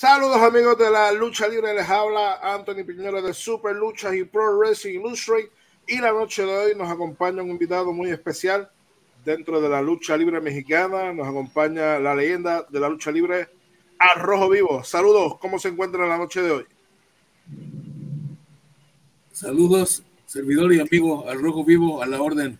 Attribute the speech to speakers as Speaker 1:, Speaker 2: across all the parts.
Speaker 1: Saludos amigos de la lucha libre, les habla Anthony Piñero de Super Luchas y Pro Wrestling Illustrated y la noche de hoy nos acompaña un invitado muy especial dentro de la lucha libre mexicana, nos acompaña la leyenda de la lucha libre Arrojo Vivo. Saludos, ¿cómo se encuentra la noche de hoy?
Speaker 2: Saludos, servidor y amigo Arrojo Vivo a la orden.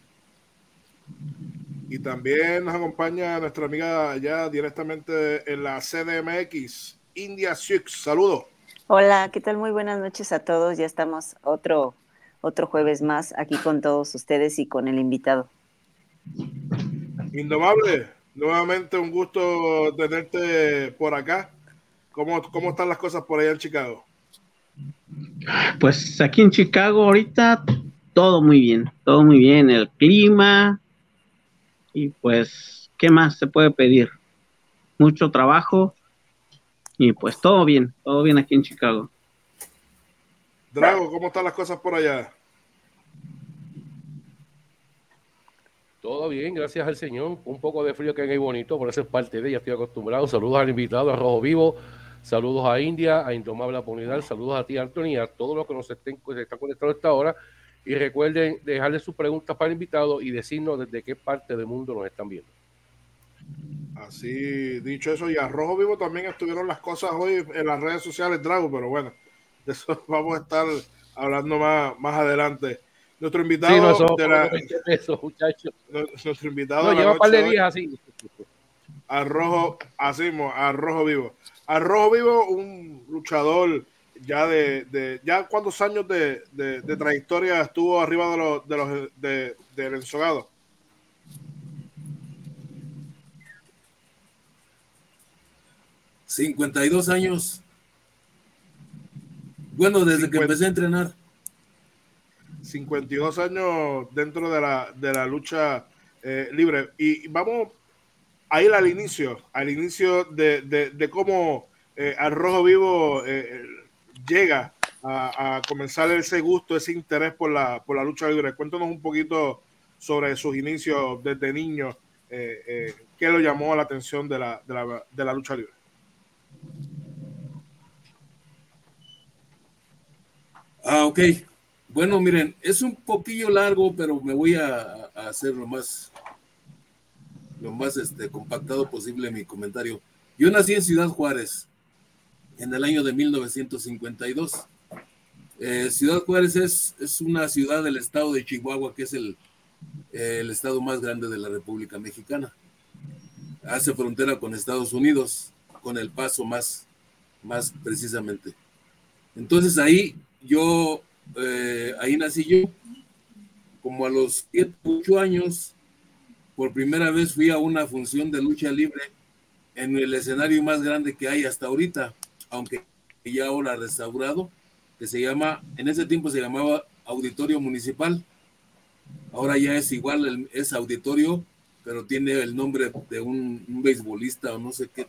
Speaker 1: Y también nos acompaña nuestra amiga ya directamente en la CDMX, India Six. Saludos.
Speaker 3: Hola, ¿qué tal? Muy buenas noches a todos. Ya estamos otro, otro jueves más aquí con todos ustedes y con el invitado.
Speaker 1: Indomable, nuevamente un gusto tenerte por acá. ¿Cómo, ¿Cómo están las cosas por allá en Chicago?
Speaker 4: Pues aquí en Chicago ahorita todo muy bien, todo muy bien, el clima y pues, ¿qué más se puede pedir? Mucho trabajo, y pues todo bien, todo bien aquí en Chicago.
Speaker 1: Drago, ¿cómo están las cosas por allá?
Speaker 5: Todo bien, gracias al Señor. Un poco de frío que hay bonito, por eso es parte de ella, estoy acostumbrado. Saludos al invitado, a Rojo Vivo, saludos a India, a Indomable Aponidad, saludos a ti, Anthony, a todos los que nos estén, se están conectados a esta hora. Y recuerden dejarle sus preguntas para el invitado y decirnos desde qué parte del mundo nos están viendo.
Speaker 1: Así, dicho eso, y a Rojo Vivo también estuvieron las cosas hoy en las redes sociales, Drago, pero bueno, de eso vamos a estar hablando más, más adelante. Nuestro invitado de la, nuestro invitado
Speaker 5: no, lleva un par de días así.
Speaker 1: A Rojo, así, a Rojo Vivo. A Rojo Vivo, un luchador ya de, de ya cuántos años de, de, de, trayectoria estuvo arriba de los de los de, del ensogado.
Speaker 2: 52 años. Bueno, desde que empecé a entrenar.
Speaker 1: 52 años dentro de la, de la lucha eh, libre. Y vamos a ir al inicio, al inicio de, de, de cómo eh, al Rojo Vivo eh, llega a, a, comenzar ese gusto, ese interés por la, por la lucha libre. Cuéntanos un poquito sobre sus inicios desde niño, qué lo llamó la atención de la, de la, de la lucha libre.
Speaker 2: Ah, ok. Bueno, miren, es un poquillo largo, pero me voy a, hacer lo más, lo más este, compactado posible mi comentario. Yo nací en Ciudad Juárez en el año de 1952. Eh, ciudad Juárez es, es, una ciudad del estado de Chihuahua, que es el estado más grande de la República Mexicana. Hace frontera con Estados Unidos, con el paso más, más precisamente. Entonces ahí yo, eh, ahí nací yo, como a los 7, 8 años, por primera vez fui a una función de lucha libre en el escenario más grande que hay hasta ahorita, aunque ya ahora restaurado, que se llama, en ese tiempo se llamaba Auditorio Municipal, ahora ya es igual, es auditorio, pero tiene el nombre de un, beisbolista o no sé qué,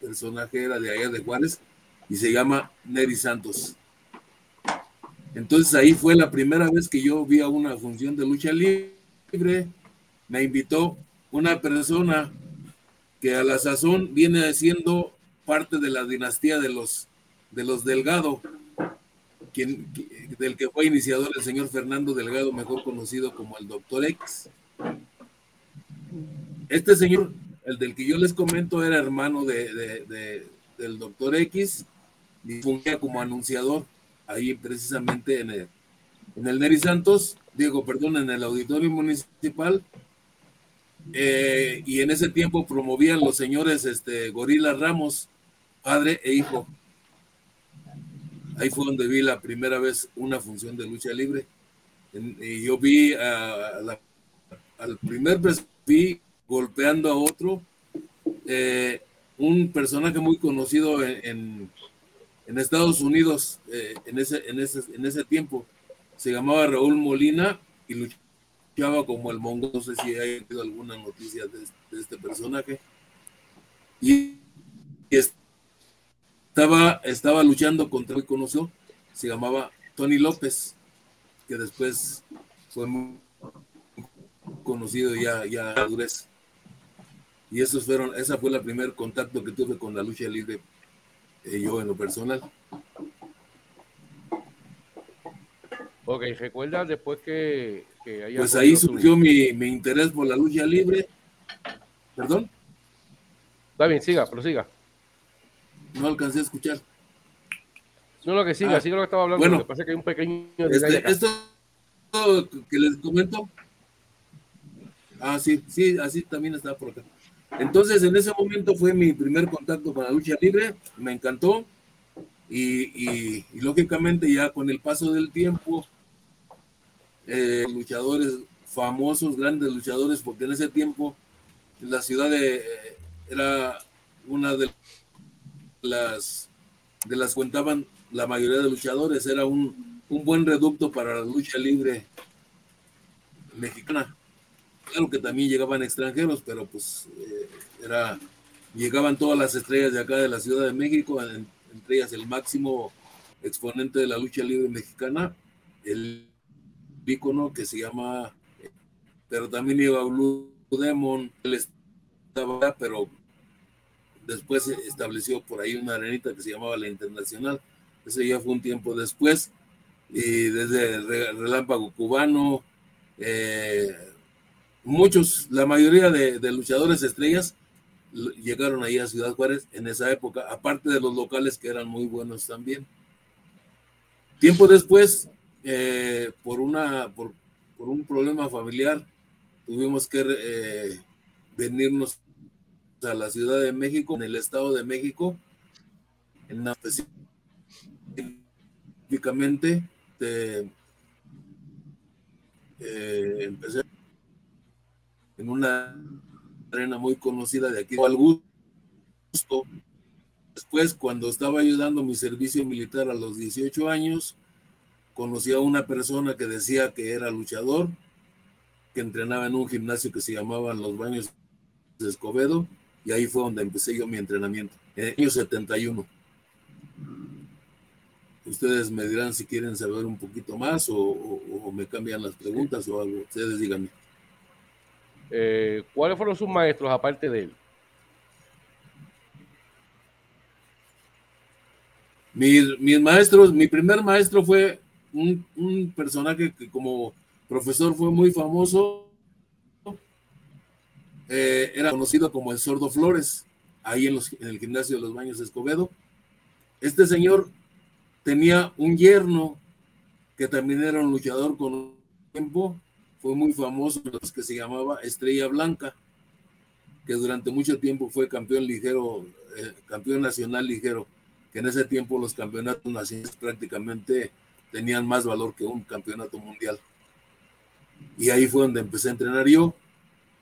Speaker 2: personaje era de allá de Juárez, y se llama Neri Santos. Entonces ahí fue la primera vez que yo vi a una función de lucha libre. Me invitó una persona que a la sazón viene siendo parte de la dinastía de los, de los Delgado, del que fue iniciador el señor Fernando Delgado, mejor conocido como el Doctor X. Este señor, el del que yo les comento, era hermano de, de, de, del Doctor X y fungía como anunciador ahí precisamente en el, Neri Santos, digo, perdón, en el auditorio municipal. Eh, y en ese tiempo promovían los señores este, Gorila Ramos, padre e hijo. Ahí fue donde vi la primera vez una función de lucha libre. Y yo vi al primer vi golpeando a otro, eh, un personaje muy conocido en, en en Estados Unidos eh, en, ese, en, ese, en ese tiempo. Se llamaba Raúl Molina y luchaba como el mongo. No sé si hay alguna noticia de, este personaje. Y, estaba, estaba luchando contra el conoció, se llamaba Tony López, que después fue muy conocido ya, ya a. Y esos fueron, esa fue el primer contacto que tuve con la lucha libre eh, yo en lo personal.
Speaker 5: Ok, recuerda después que, que
Speaker 2: Pues ahí surgió mi, mi, interés por la lucha libre. ¿Perdón?
Speaker 5: Está bien, siga, prosiga.
Speaker 2: No alcancé a escuchar.
Speaker 5: No, lo que siga, ah, siga lo que estaba hablando. Bueno, me parece que hay un pequeño.
Speaker 2: Este, esto que les comento. Ah, sí, sí, así también está por acá. Entonces, en ese momento fue mi primer contacto con la lucha libre, me encantó. Y, y, lógicamente, ya con el paso del tiempo, eh, luchadores famosos, grandes luchadores, porque en ese tiempo la ciudad de, eh, era una de las de las cuentaban la mayoría de luchadores, era un, un buen reducto para la lucha libre mexicana. Claro que también llegaban extranjeros, pero pues eh, era, llegaban todas las estrellas de acá de la Ciudad de México, entre ellas el máximo exponente de la lucha libre mexicana, el ícono que se llama, pero también iba Blue Demon, él estaba, pero después se estableció por ahí una arenita que se llamaba la Internacional, ese ya fue un tiempo después, y desde el Relámpago Cubano, eh, muchos, la mayoría de, luchadores estrellas llegaron ahí a Ciudad Juárez en esa época, aparte de los locales que eran muy buenos también. Tiempo después, eh, por, una, por, un problema familiar, tuvimos que eh, venirnos a la Ciudad de México, en el Estado de México, en específicamente de, eh, empecé en una arena muy conocida de aquí, al gusto. Después, cuando estaba ayudando mi servicio militar a los 18 años, conocí a una persona que decía que era luchador, que entrenaba en un gimnasio que se llamaba Los Baños de Escobedo, y ahí fue donde empecé yo mi entrenamiento, en el año 71. Ustedes me dirán si quieren saber un poquito más o, me cambian las preguntas o algo. Ustedes díganme.
Speaker 5: Eh, ¿Cuáles fueron sus maestros aparte de él?
Speaker 2: Mis, maestros, mi primer maestro fue un, personaje que como profesor fue muy famoso. Eh, era conocido como el Sordo Flores, ahí en, en el gimnasio de los Baños de Escobedo. Este señor Tenía un yerno que también era un luchador con un tiempo, fue muy famoso, que se llamaba Estrella Blanca, que durante mucho tiempo fue campeón ligero, eh, campeón nacional ligero, que en ese tiempo los campeonatos nacionales prácticamente tenían más valor que un campeonato mundial. Y ahí fue donde empecé a entrenar yo.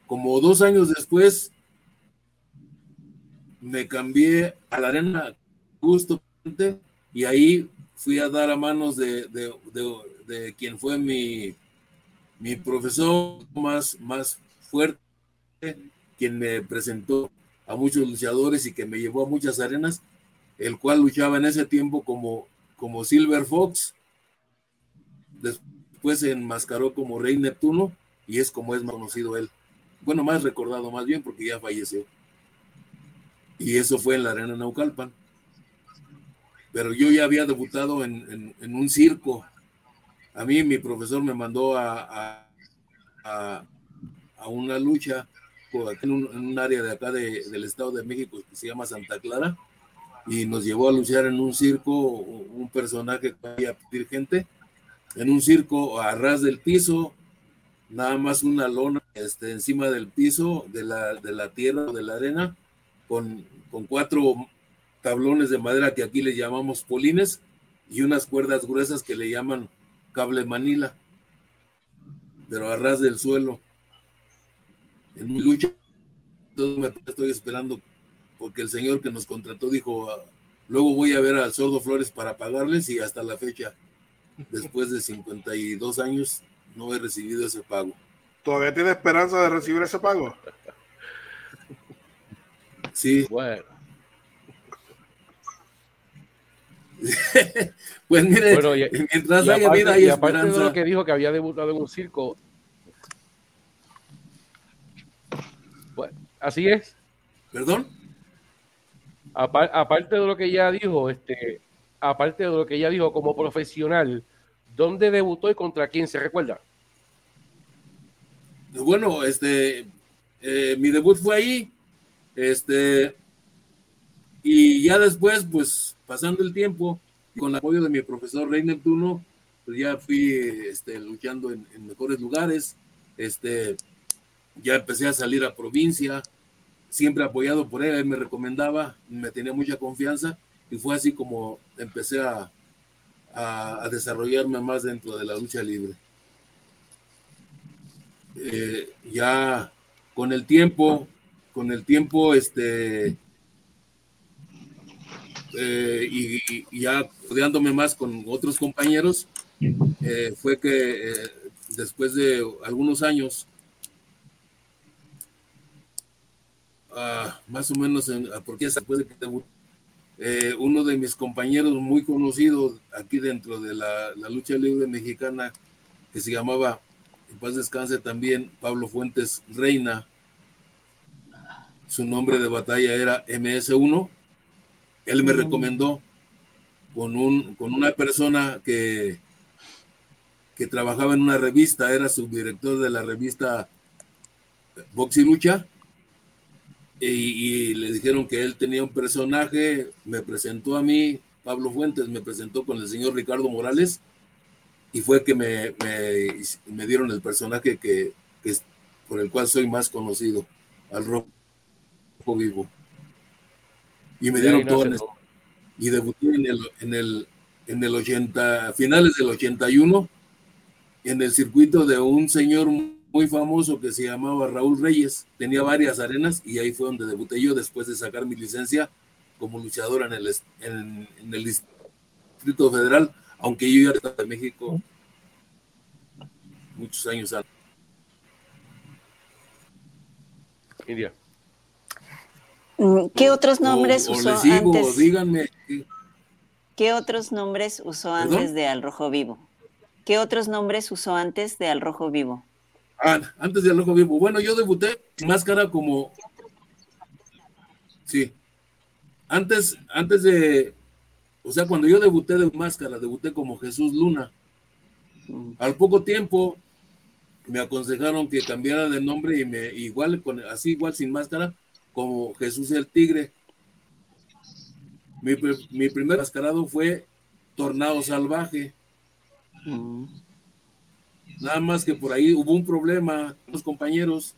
Speaker 2: Como dos años después, me cambié a la arena justo y ahí fui a dar a manos de, quien fue mi, mi profesor más, más fuerte, quien me presentó a muchos luchadores y que me llevó a muchas arenas, el cual luchaba en ese tiempo como, como Silver Fox, después se enmascaró como Rey Neptuno y es como es más conocido él. Bueno, más recordado más bien porque ya falleció. Y eso fue en la arena Naucalpan pero yo ya había debutado en, un circo. A mí mi profesor me mandó a, a, una lucha en un, área de acá del Estado de México que se llama Santa Clara y nos llevó a luchar en un circo, un personaje que a pedir gente, en un circo a ras del piso, nada más una lona este, encima del piso, de la, de la tierra o de la arena, con, con cuatro tablones de madera que aquí le llamamos polines y unas cuerdas gruesas que le llaman cable manila, pero a ras del suelo. En mi lucha, me estoy esperando porque el señor que nos contrató dijo, ah, luego voy a ver al Sordo Flores para pagarles y hasta la fecha, después de 52 años, no he recibido ese pago.
Speaker 1: ¿Todavía tiene esperanza de recibir ese pago?
Speaker 2: Sí.
Speaker 5: Bueno.
Speaker 2: pues mire, mientras haya vida y aparte
Speaker 5: de lo que dijo que había debutado en un circo. Bueno, así es.
Speaker 2: ¿Perdón?
Speaker 5: aparte de lo que ella dijo, este, aparte de lo que ella dijo como profesional, ¿dónde debutó y contra quién se recuerda?
Speaker 2: Bueno, este, eh, mi debut fue ahí, este, y ya después, pues, pasando el tiempo, con el apoyo de mi profesor Rey Neptuno, pues ya fui este, luchando en, mejores lugares, este, ya empecé a salir a provincia, siempre apoyado por él, él me recomendaba, me tenía mucha confianza y fue así como empecé a, a, desarrollarme más dentro de la lucha libre. Eh, ya con el tiempo, con el tiempo, este, eh, y, ya rodeándome más con otros compañeros, eh, fue que después de algunos años Ah, más o menos, en, ah, porque después de que eh, uno de mis compañeros muy conocidos aquí dentro de la, lucha libre mexicana, que se llamaba, en paz descanse también, Pablo Fuentes Reina, su nombre de batalla era MS1, él me recomendó con, un, con una persona que, que trabajaba en una revista, era subdirector de la revista Box y Lucha, y, le dijeron que él tenía un personaje, me presentó a mí, Pablo Fuentes me presentó con el señor Ricardo Morales y fue que me, me, dieron el personaje que, que, por el cual soy más conocido, al rojo vivo. Y me dieron todo en y debuté en el, en el, en el 80, finales del 81, en el circuito de un señor muy famoso que se llamaba Raúl Reyes. Tenía varias arenas y ahí fue donde debuté yo después de sacar mi licencia como luchador en el, en, el Distrito Federal, aunque yo ya estaba en México muchos años antes.
Speaker 3: India. Mm, ¿Qué otros nombres usó antes?
Speaker 2: Díganme.
Speaker 3: ¿Qué otros nombres usó antes de Al Rojo Vivo? ¿Qué otros nombres usó antes de Al Rojo Vivo?
Speaker 2: Ah, antes de Al Rojo Vivo. Bueno, yo debuté máscara como. Sí. Antes, antes de. O sea, cuando yo debuté de máscara, debuté como Jesús Luna. Al poco tiempo me aconsejaron que cambiara de nombre y me igual con así igual sin máscara como Jesús el Tigre. Mi, mi primer mascarado fue Tornado Salvaje. Nada más que por ahí hubo un problema con los compañeros,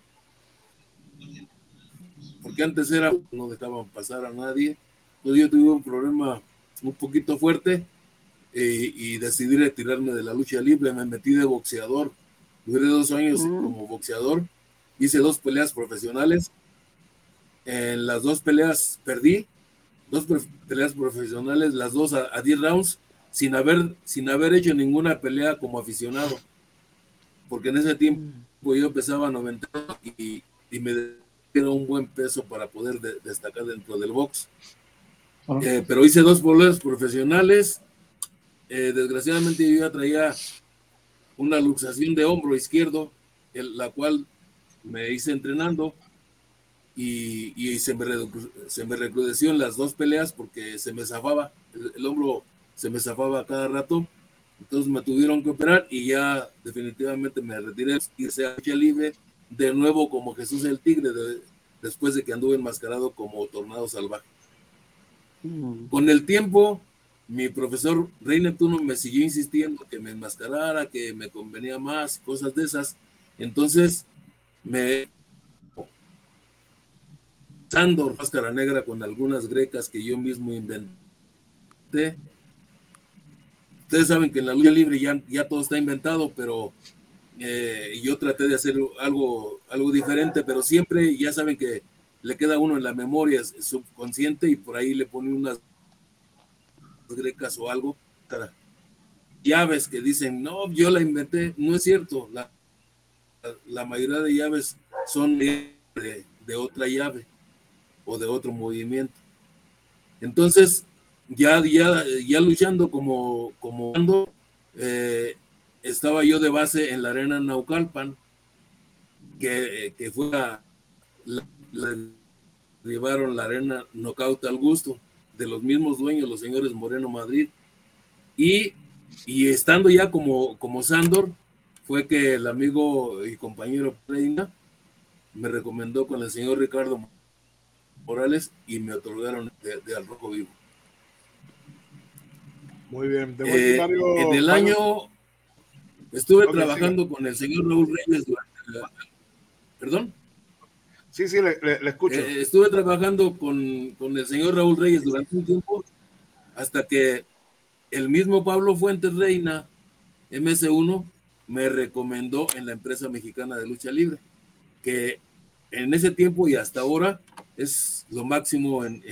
Speaker 2: porque antes era, no dejaban pasar a nadie. Entonces yo tuve un problema un poquito fuerte eh, y decidí retirarme de la lucha libre. Me metí de boxeador. Duré dos años mm. como boxeador. Hice dos peleas profesionales. En las dos peleas perdí. Dos peleas profesionales, las dos a 10 rounds, sin haber, sin haber hecho ninguna pelea como aficionado porque en ese tiempo yo pesaba 90 y, y me dieron un buen peso para poder destacar dentro del box. Ah. Eh, pero hice dos boleos profesionales. Eh, desgraciadamente yo ya traía una luxación de hombro izquierdo, la cual me hice entrenando y, y se, me se me recrudeció en las dos peleas porque se me zafaba, el hombro se me zafaba cada rato entonces me tuvieron que operar y ya definitivamente me retiré y se libre de nuevo como Jesús el Tigre después de que anduve enmascarado como Tornado Salvaje. Mm. Con el tiempo, mi profesor Rey Neptuno me siguió insistiendo que me enmascarara, que me convenía más, cosas de esas. Entonces me Sandor, máscara negra con algunas grecas que yo mismo inventé Ustedes saben que en la lucha libre ya, ya todo está inventado, pero eh, yo traté de hacer algo, diferente, pero siempre ya saben que le queda uno en la memoria subconsciente y por ahí le pone unas grecas o algo. Llaves que dicen, no, yo la inventé, no es cierto, la, mayoría de llaves son de otra llave o de otro movimiento. Entonces, ya, ya, ya luchando como, como eh, estaba yo de base en la arena Naucalpan, que, que fue la, derribaron la arena Knockout al gusto de los mismos dueños, los señores Moreno Madrid. Y, y estando ya como, como Sandor, fue que el amigo y compañero Reina me recomendó con el señor Ricardo Morales y me otorgaron de, al rojo vivo.
Speaker 1: Muy bien.
Speaker 2: Eh, en el año estuve trabajando con el señor Raúl Reyes durante la, ¿Perdón?
Speaker 1: Sí, sí, le, escucho.
Speaker 2: Eh, estuve trabajando con, con, el señor Raúl Reyes durante un tiempo hasta que el mismo Pablo Fuentes Reina, MS1, me recomendó en la empresa mexicana de lucha libre, que en ese tiempo y hasta ahora es lo máximo en,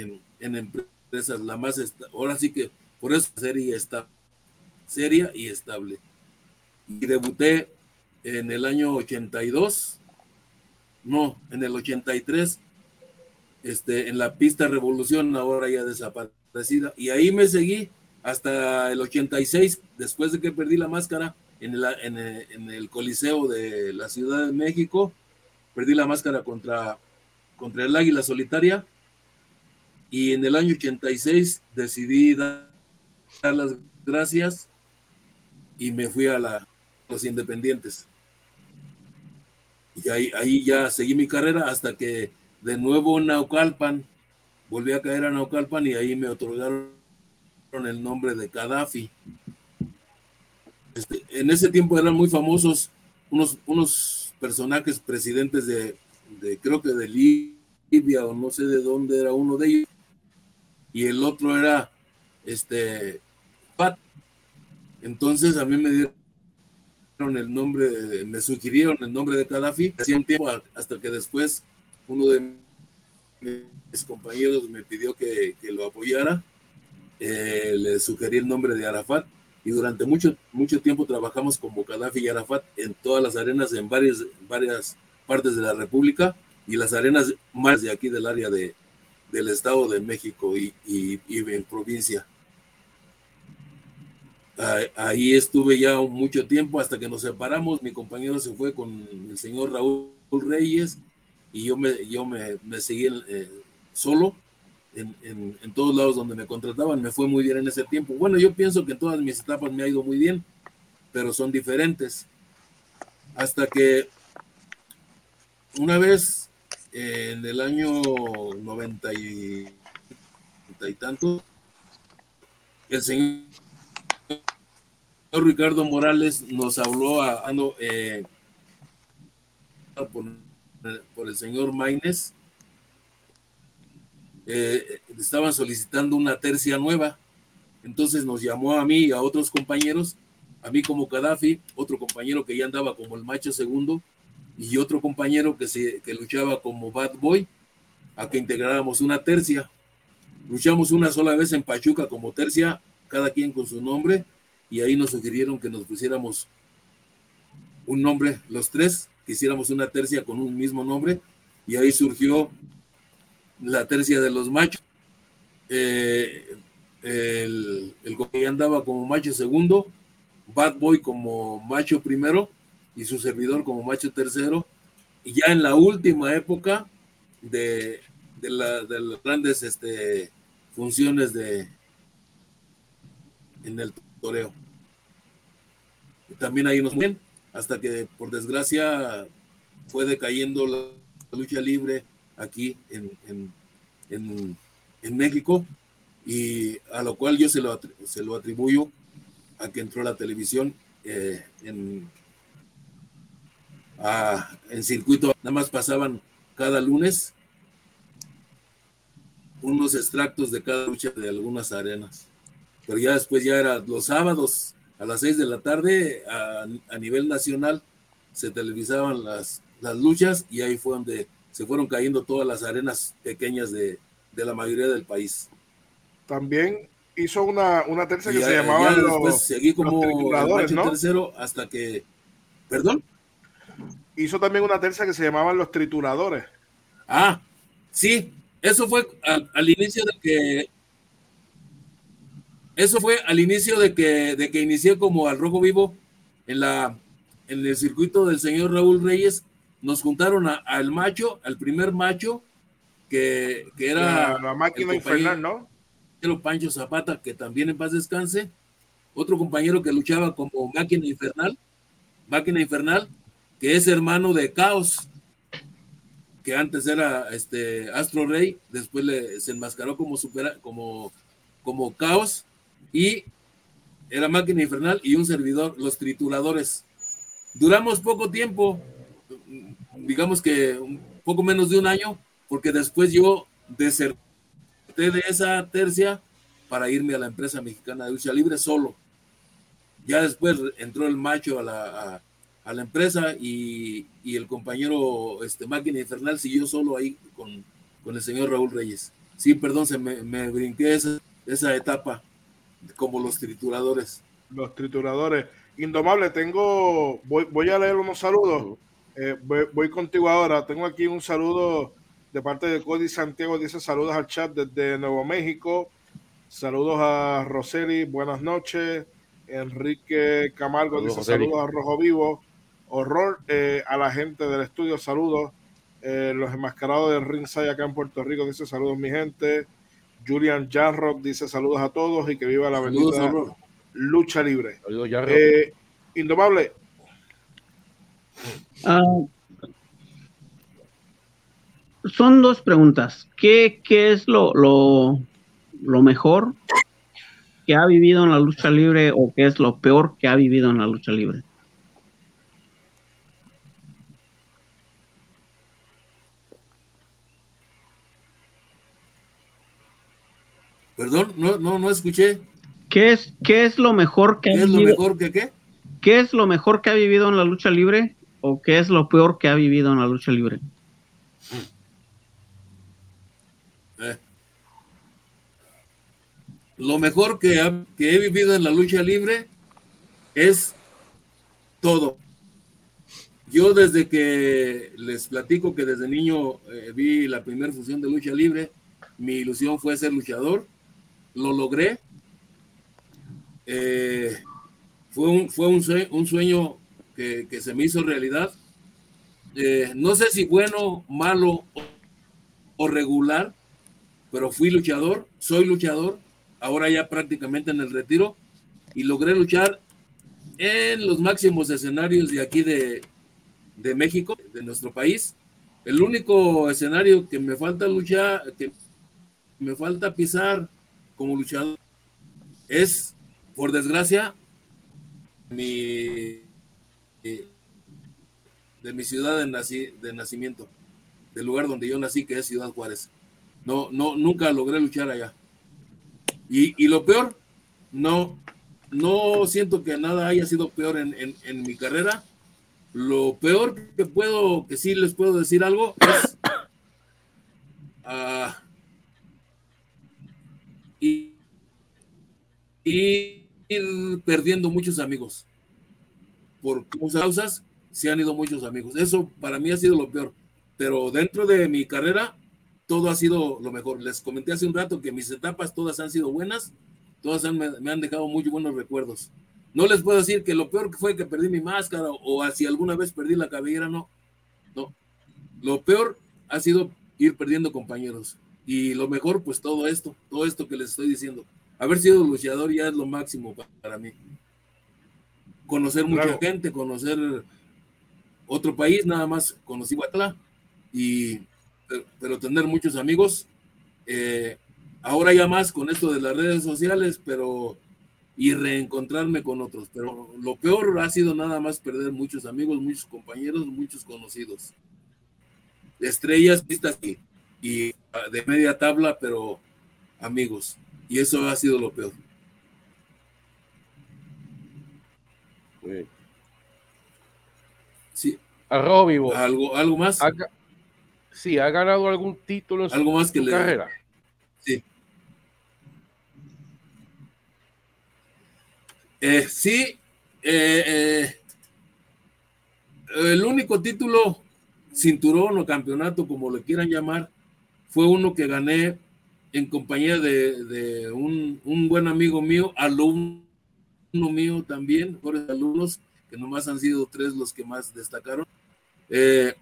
Speaker 2: en, empresas, la más, ahora sí que por eso seria, está, seria y estable. Y debuté en el año 82 no, en el 83, este, en la pista Revolución, ahora ya desaparecida, y ahí me seguí hasta el 86, después de que perdí la máscara en el, en el, Coliseo de la Ciudad de México, perdí la máscara contra, contra el Águila Solitaria, y en el año 86 decidí dar, las gracias y me fui a los Independientes. Y ahí, ya seguí mi carrera hasta que de nuevo en Naucalpan, volví a caer a Naucalpan y ahí me otorgaron el nombre de Gaddafi. Este, en ese tiempo eran muy famosos unos, unos personajes presidentes de, creo que de Libia o no sé de dónde era uno de ellos. Y el otro era este Pat. Entonces a mí me dieron el nombre, me sugirieron el nombre de Gaddafi, hacía un tiempo hasta que después uno de mis compañeros me pidió que, lo apoyara, eh, le sugerí el nombre de Arafat y durante mucho, mucho tiempo trabajamos como Gaddafi y Arafat en todas las arenas, en varias, varias partes de la República y las arenas más de aquí del área de, del Estado de México y, y en provincia ahí estuve ya mucho tiempo hasta que nos separamos. Mi compañero se fue con el señor Raúl Reyes y yo me, yo me, seguí eh, solo en, en, todos lados donde me contrataban. Me fue muy bien en ese tiempo. Bueno, yo pienso que en todas mis etapas me ha ido muy bien, pero son diferentes. Hasta que una vez en el año 90 y, y tanto, el señor Ricardo Morales nos habló a, eh, por, el señor Maines. Eh, estaban solicitando una tercia nueva. Entonces nos llamó a mí y a otros compañeros, a mí como Gaddafi, otro compañero que ya andaba como el macho segundo y otro compañero que, se, que luchaba como Bad Boy, a que integráramos una tercia. Luchamos una sola vez en Pachuca como tercia, cada quien con su nombre, y ahí nos sugirieron que nos pusiéramos un nombre, los tres, que hiciéramos una tercia con un mismo nombre, y ahí surgió la tercia de los machos. Eh, el, el que andaba como macho segundo, Bad Boy como macho primero y su servidor como macho tercero. Y ya en la última época de, de, la, de las grandes este, funciones de en el toreo también ahí nos bien, hasta que por desgracia fue decayendo la lucha libre aquí en, en, México y a lo cual yo se lo, se lo atribuyo a que entró la televisión eh, en, en circuito, nada más pasaban cada lunes unos extractos de cada lucha de algunas arenas. Pero ya después ya era los sábados a las seis de la tarde a, nivel nacional se televisaban las, las luchas y ahí fue donde se fueron cayendo todas las arenas pequeñas de, la mayoría del país.
Speaker 1: También hizo una, una tercera que se llamaba
Speaker 2: los, seguí como ¿no? tercero hasta que perdón
Speaker 1: hizo también una tercera que se llamaban los trituradores
Speaker 2: ah sí eso fue al inicio de que eso fue al inicio de que, de que inicié como al rojo vivo en, la, en el circuito del señor Raúl Reyes. Nos juntaron al macho, al primer macho, que, que era
Speaker 1: la, máquina infernal, ¿no?
Speaker 2: Pancho Zapata, que también en paz descanse, otro compañero que luchaba como máquina infernal, máquina infernal, que es hermano de Caos, que antes era este Astro Rey, después le, se enmascaró como, supera, como, como Caos y era máquina infernal y un servidor, los trituradores. Duramos poco tiempo, digamos que un poco menos de un año, porque después yo deserté de esa tercia para irme a la empresa mexicana de lucha libre solo. Ya después entró el macho a la, la empresa y, y, el compañero este, Máquina Infernal siguió solo ahí con, con el señor Raúl Reyes. Sí, perdón, se me, me brinqué esa, esa etapa como los trituradores.
Speaker 1: Los trituradores. Indomable, tengo, voy, voy a leer unos saludos. Eh, voy, voy, contigo ahora. Tengo aquí un saludo de parte de Cody Santiago. Dice saludos al chat desde Nuevo México. Saludos a Roseli, buenas noches. Enrique Camargo dice saludos a Rojo Vivo. Horror eh, a la gente del estudio, saludos. Eh, los enmascarados de Ringside acá en Puerto Rico dice saludos mi gente. Julian Jarrock dice saludos a todos y que viva la avenida Lucha Libre. Eh, Indomable.
Speaker 4: Uh, son dos preguntas. ¿Qué, qué es lo, lo, lo, mejor que ha vivido en la lucha libre o qué es lo peor que ha vivido en la lucha libre?
Speaker 2: Perdón, no, no, no escuché.
Speaker 4: ¿Qué es, qué es lo mejor que
Speaker 2: ¿Qué es lo mejor que qué?
Speaker 4: ¿Qué es lo mejor que ha vivido en la lucha libre o qué es lo peor que ha vivido en la lucha libre?
Speaker 2: Eh. Lo mejor que, he vivido en la lucha libre es todo. Yo desde que les platico que desde niño eh, vi la primera fusión de lucha libre, mi ilusión fue ser luchador, lo logré. Eh, fue un, fue un, sueño, que, se me hizo realidad. no sé si bueno, malo o regular, pero fui luchador, soy luchador, ahora ya prácticamente en el retiro, y logré luchar en los máximos escenarios de aquí de, de México, de nuestro país. El único escenario que me falta luchar, que me falta pisar como luchador, es, por desgracia, mi, de mi ciudad de, nací, de nacimiento, del lugar donde yo nací, que es Ciudad Juárez. No, no, nunca logré luchar allá. Y, lo peor, no, no siento que nada haya sido peor en, mi carrera. Lo peor que puedo, que sí les puedo decir algo, es y, ir perdiendo muchos amigos. Por causas se han ido muchos amigos. Eso para mí ha sido lo peor. Pero dentro de mi carrera, todo ha sido lo mejor. Les comenté hace un rato que mis etapas todas han sido buenas, todas me, han dejado muy buenos recuerdos. No les puedo decir que lo peor que fue que perdí mi máscara o, si alguna vez perdí la cabellera, no. No. Lo peor ha sido ir perdiendo compañeros. Y lo mejor, pues todo esto, todo esto que les estoy diciendo. Haber sido luchador ya es lo máximo para, mí. Conocer mucha gente, conocer otro país, nada más conocí Guatemala y pero, tener muchos amigos. Eh, ahora ya más con esto de las redes sociales, pero y reencontrarme con otros. Pero lo peor ha sido nada más perder muchos amigos, muchos compañeros, muchos conocidos. Estrellas, vistas y, y de media tabla, pero amigos. Y eso ha sido lo peor.
Speaker 5: Sí. Arroz vivo.
Speaker 2: ¿Algo, algo más?
Speaker 5: Sí, ha ganado algún título en su,
Speaker 2: ¿Algo más que
Speaker 5: carrera.
Speaker 2: Sí. Eh, sí, eh, eh, el único título, cinturón o campeonato, como lo quieran llamar, fue uno que gané en compañía de, un, buen amigo mío, alumno mío también, por alumnos, que nomás han sido tres los que más destacaron. Eh,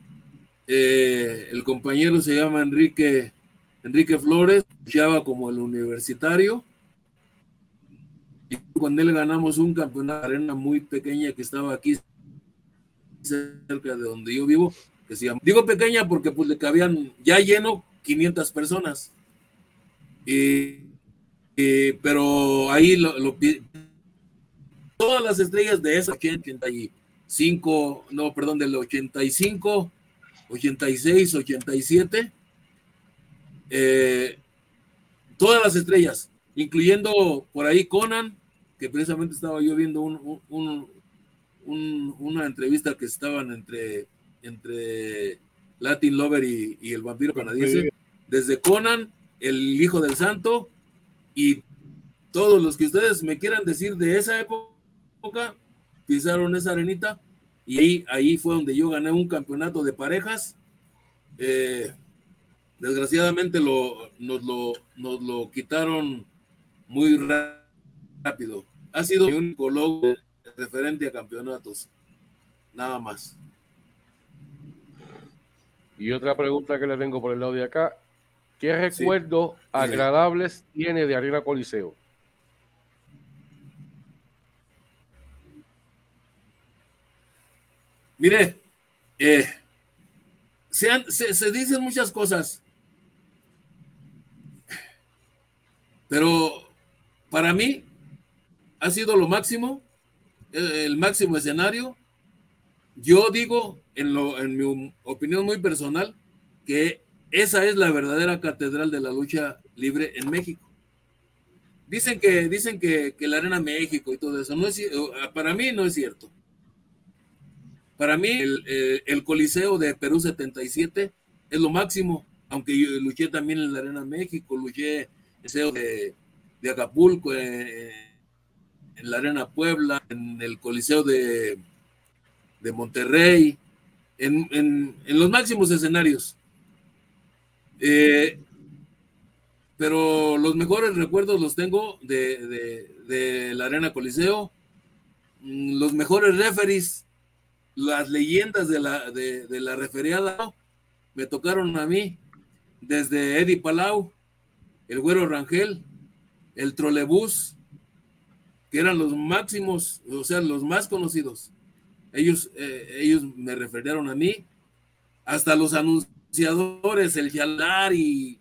Speaker 2: eh, el compañero se llama Enrique Enrique Flores, luchaba como el universitario. Y con él ganamos un campeonato de arena muy pequeña que estaba aquí cerca de donde yo vivo, que se llama, digo pequeña porque pues le cabían ya lleno 500 personas. pero ahí lo, lo, todas las estrellas de esa 85, no, perdón, del 85, 86, 87, todas las estrellas, incluyendo por ahí Conan, que precisamente estaba yo viendo un, una entrevista que estaban entre, entre Latin Lover y, y el vampiro canadiense, desde Conan, el hijo del santo, y todos los que ustedes me quieran decir de esa época, pisaron esa arenita, y ahí, ahí fue donde yo gané un campeonato de parejas. Eh, desgraciadamente lo, nos, lo, nos lo quitaron muy rápido. Ha sido un único referente a campeonatos. Nada más.
Speaker 5: Y otra pregunta que le tengo por el lado de acá. ¿Qué recuerdos agradables tiene de Arena Coliseo?
Speaker 2: Mire, eh, se, se, dicen muchas cosas, pero para mí ha sido lo máximo, el máximo escenario. Yo digo, en, lo, en mi opinión muy personal, que esa es la verdadera catedral de la lucha libre en México. Dicen que, dicen que, que la Arena México y todo eso, no es, para mí no es cierto. Para mí el, el, Coliseo de Perú 77 es lo máximo, aunque yo luché también en la Arena México, luché en de, de Acapulco, en la Arena Puebla, en el Coliseo de, de Monterrey, en, en, los máximos escenarios. Eh, pero los mejores recuerdos los tengo de, de, de, la Arena Coliseo, mm, los mejores referees, las leyendas de la, de, de la referiada me tocaron a mí, desde Eddie Palau, el Güero Rangel, el Trolebús, que eran los máximos, o sea, los más conocidos. Ellos, eh, ellos me refirieron a mí, hasta los anunciadores, el Yalar y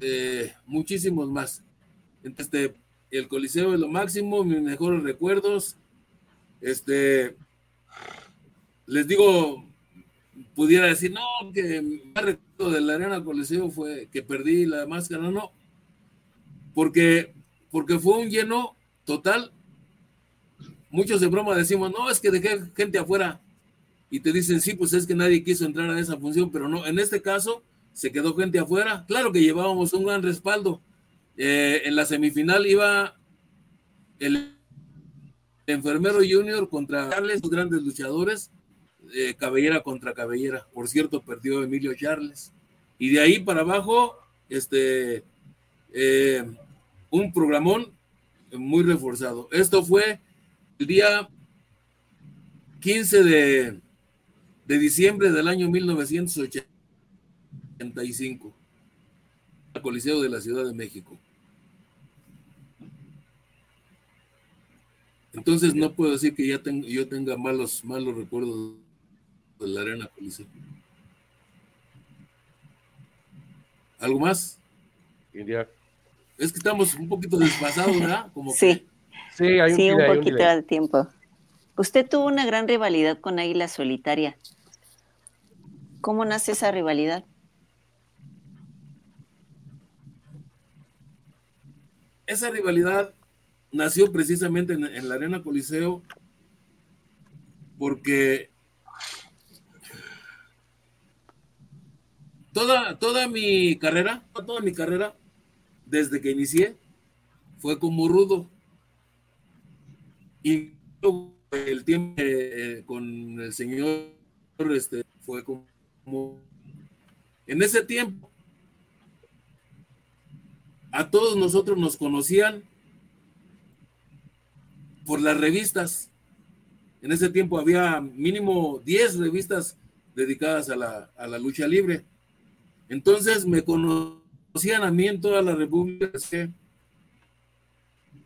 Speaker 2: eh, muchísimos más. Este, el Coliseo es lo máximo, mis mejores recuerdos. Este, les digo, pudiera decir, no, que más recuerdo de la Arena Coliseo fue que perdí la máscara, no, porque porque fue un lleno total. Muchos de broma decimos, no, es que dejé gente afuera. Y te dicen, sí, pues es que nadie quiso entrar a esa función, pero no, en este caso se quedó gente afuera. Claro que llevábamos un gran respaldo. Eh, en la semifinal iba el enfermero junior contra Charles, grandes luchadores, eh, cabellera contra cabellera. Por cierto, perdió Emilio Charles. Y de ahí para abajo, este, eh, un programón muy reforzado. Esto fue el día 15 de, de diciembre del año 1985, al Coliseo de la Ciudad de México. Entonces no puedo decir que ya tengo, yo tenga malos, malos recuerdos de la Arena Coliseo. ¿Algo más?
Speaker 5: India.
Speaker 2: Es que estamos un poquito desfasados, ¿verdad? Como
Speaker 3: sí. Sí, hay un, sí, un poquito de tiempo. Usted tuvo una gran rivalidad con Águila Solitaria. ¿Cómo nace esa rivalidad?
Speaker 2: Esa rivalidad nació precisamente en, en la Arena Coliseo porque toda, toda mi carrera, toda mi carrera, desde que inicié fue como rudo. Y el tiempo eh, con el Señor este, fue como... En ese tiempo, a todos nosotros nos conocían por las revistas. En ese tiempo había mínimo 10 revistas dedicadas a la, a la lucha libre. Entonces me conocían a mí en toda la República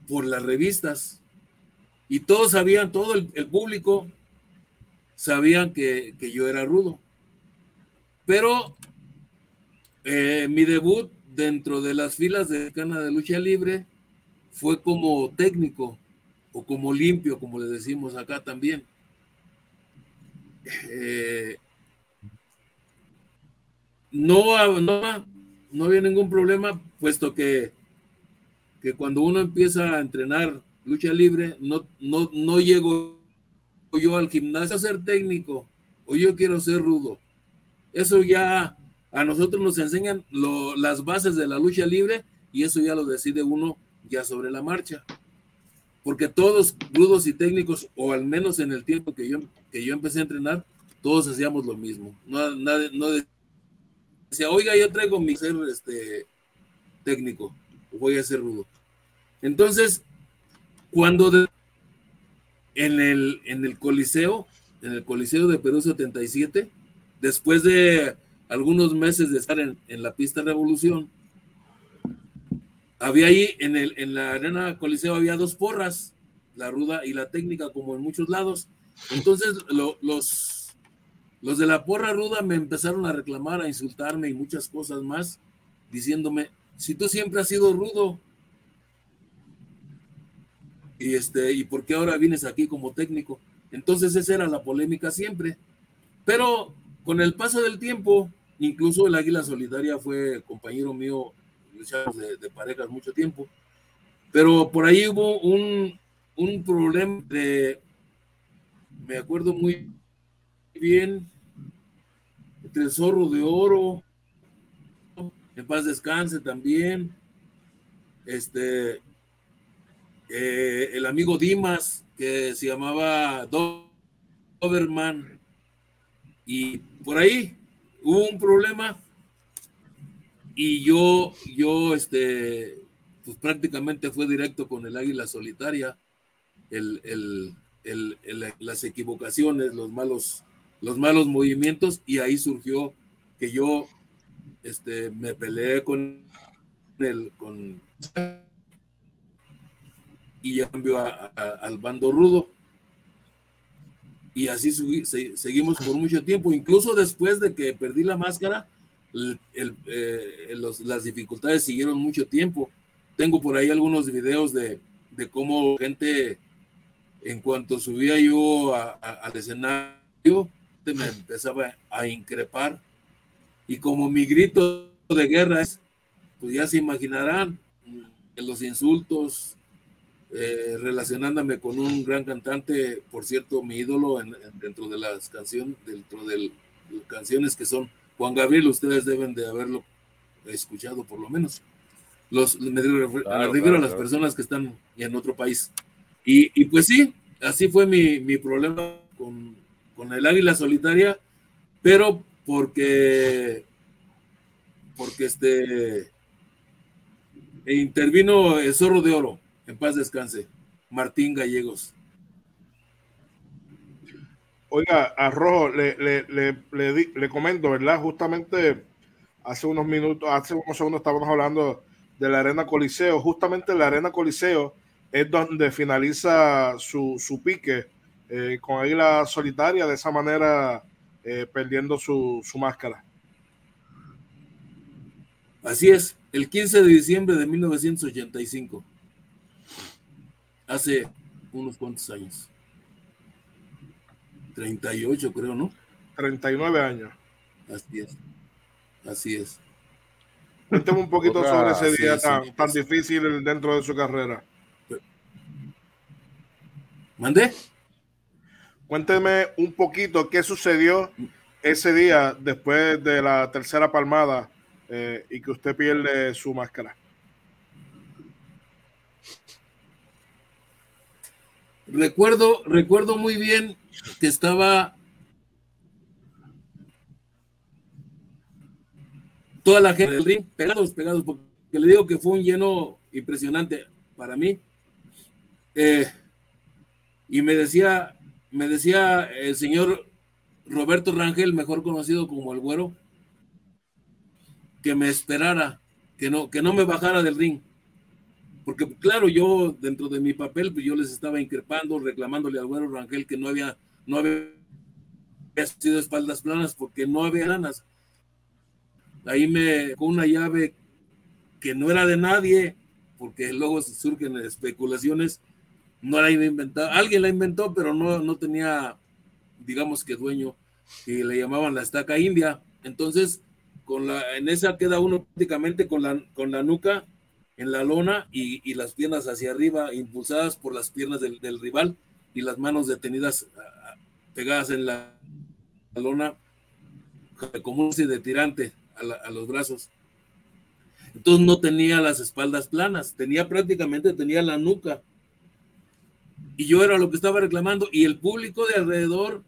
Speaker 2: por las revistas. Y todos sabían, todo el, público sabían que, yo era rudo. Pero eh, mi debut dentro de las filas de Cana de Lucha Libre fue como técnico o como limpio, como le decimos acá también. Eh, no, no, no había ningún problema, puesto que, que cuando uno empieza a entrenar lucha libre, no, no, no llego yo al gimnasio a ser técnico o yo quiero ser rudo. Eso ya a nosotros nos enseñan las bases de la lucha libre y eso ya lo decide uno ya sobre la marcha. Porque todos rudos y técnicos, o al menos en el tiempo que yo, que yo empecé a entrenar, todos hacíamos lo mismo. No, no decía, oiga, yo traigo mi ser este, técnico, voy a ser rudo. Entonces, cuando en, el, en el Coliseo, en el Coliseo de Perú 77, después de algunos meses de estar en, la pista Revolución, había ahí en, el, en la arena Coliseo había dos porras, la ruda y la técnica, como en muchos lados. Entonces, los, los de la porra ruda me empezaron a reclamar, a insultarme y muchas cosas más, diciéndome, si tú siempre has sido rudo, y este, ¿y por qué ahora vienes aquí como técnico? Entonces esa era la polémica siempre. Pero con el paso del tiempo, incluso el Águila Solidaria fue compañero mío de, de parejas mucho tiempo, pero por ahí hubo un, un problema de, me acuerdo muy bien, entre el zorro de oro, en paz descanse también, este, eh, el amigo Dimas, que se llamaba Doberman, y por ahí hubo un problema y yo, yo, este, pues prácticamente fue directo con el águila solitaria, el, las equivocaciones, los malos, los malos movimientos, y ahí surgió que yo este, me peleé con el, con y ya cambió al bando rudo. Y así seguimos por mucho tiempo, incluso después de que perdí la máscara, eh, las dificultades siguieron mucho tiempo. Tengo por ahí algunos videos de, de cómo gente, en cuanto subía yo al escenario, me empezaba a increpar. Y como mi grito de guerra es, pues ya se imaginarán, los insultos, eh, relacionándome con un gran cantante, por cierto, mi ídolo dentro de las canciones, dentro de canciones que son Juan Gabriel, ustedes deben de haberlo escuchado por lo menos. Los, me, refiero a las personas que están en otro país. Y, pues sí, así fue mi, mi problema con, con, el águila solitaria, pero porque, porque este, intervino el zorro de oro en paz descanse. Martín Gallegos.
Speaker 1: Oiga, a Rojo, le, le, le, comento, ¿verdad? Justamente hace unos minutos, hace unos segundos estábamos hablando de la Arena Coliseo. Justamente la Arena Coliseo es donde finaliza su, pique eh, con Águila Solitaria, de esa manera eh, perdiendo su, su máscara.
Speaker 2: Así es, el 15 de diciembre de 1985 hace unos cuantos años. 38 creo, ¿no?
Speaker 1: 39 años.
Speaker 2: Así es. Así es.
Speaker 1: Cuénteme un poquito sobre ese día tan, tan, difícil dentro de su carrera.
Speaker 2: ¿Mandé?
Speaker 1: Cuénteme un poquito qué sucedió ese día después de la tercera palmada eh, y que usted pierde su máscara.
Speaker 2: Recuerdo, recuerdo muy bien que estaba toda la gente del ring pegados, pegados, porque le digo que fue un lleno impresionante para mí. Eh, y me decía, me decía el señor Roberto Rangel, mejor conocido como el güero, que me esperara, que no, que no me bajara del ring. Porque claro, yo dentro de mi papel, pues yo les estaba increpando, reclamándole al güero Rangel que no había, no había sido espaldas planas porque no había ganas. Ahí me, con una llave que no era de nadie, porque luego surgen especulaciones, no la inventar, alguien la inventó, pero no, no tenía, digamos que dueño, y le llamaban la estaca india. Entonces, con la, en esa queda uno prácticamente con la, con la nuca en la lona y, las piernas hacia arriba, impulsadas por las piernas del, rival y las manos detenidas, pegadas en la, lona, como un de tirante a, a los brazos. Entonces no tenía las espaldas planas, tenía prácticamente, tenía la nuca. Y yo era lo que estaba reclamando y el público de alrededor,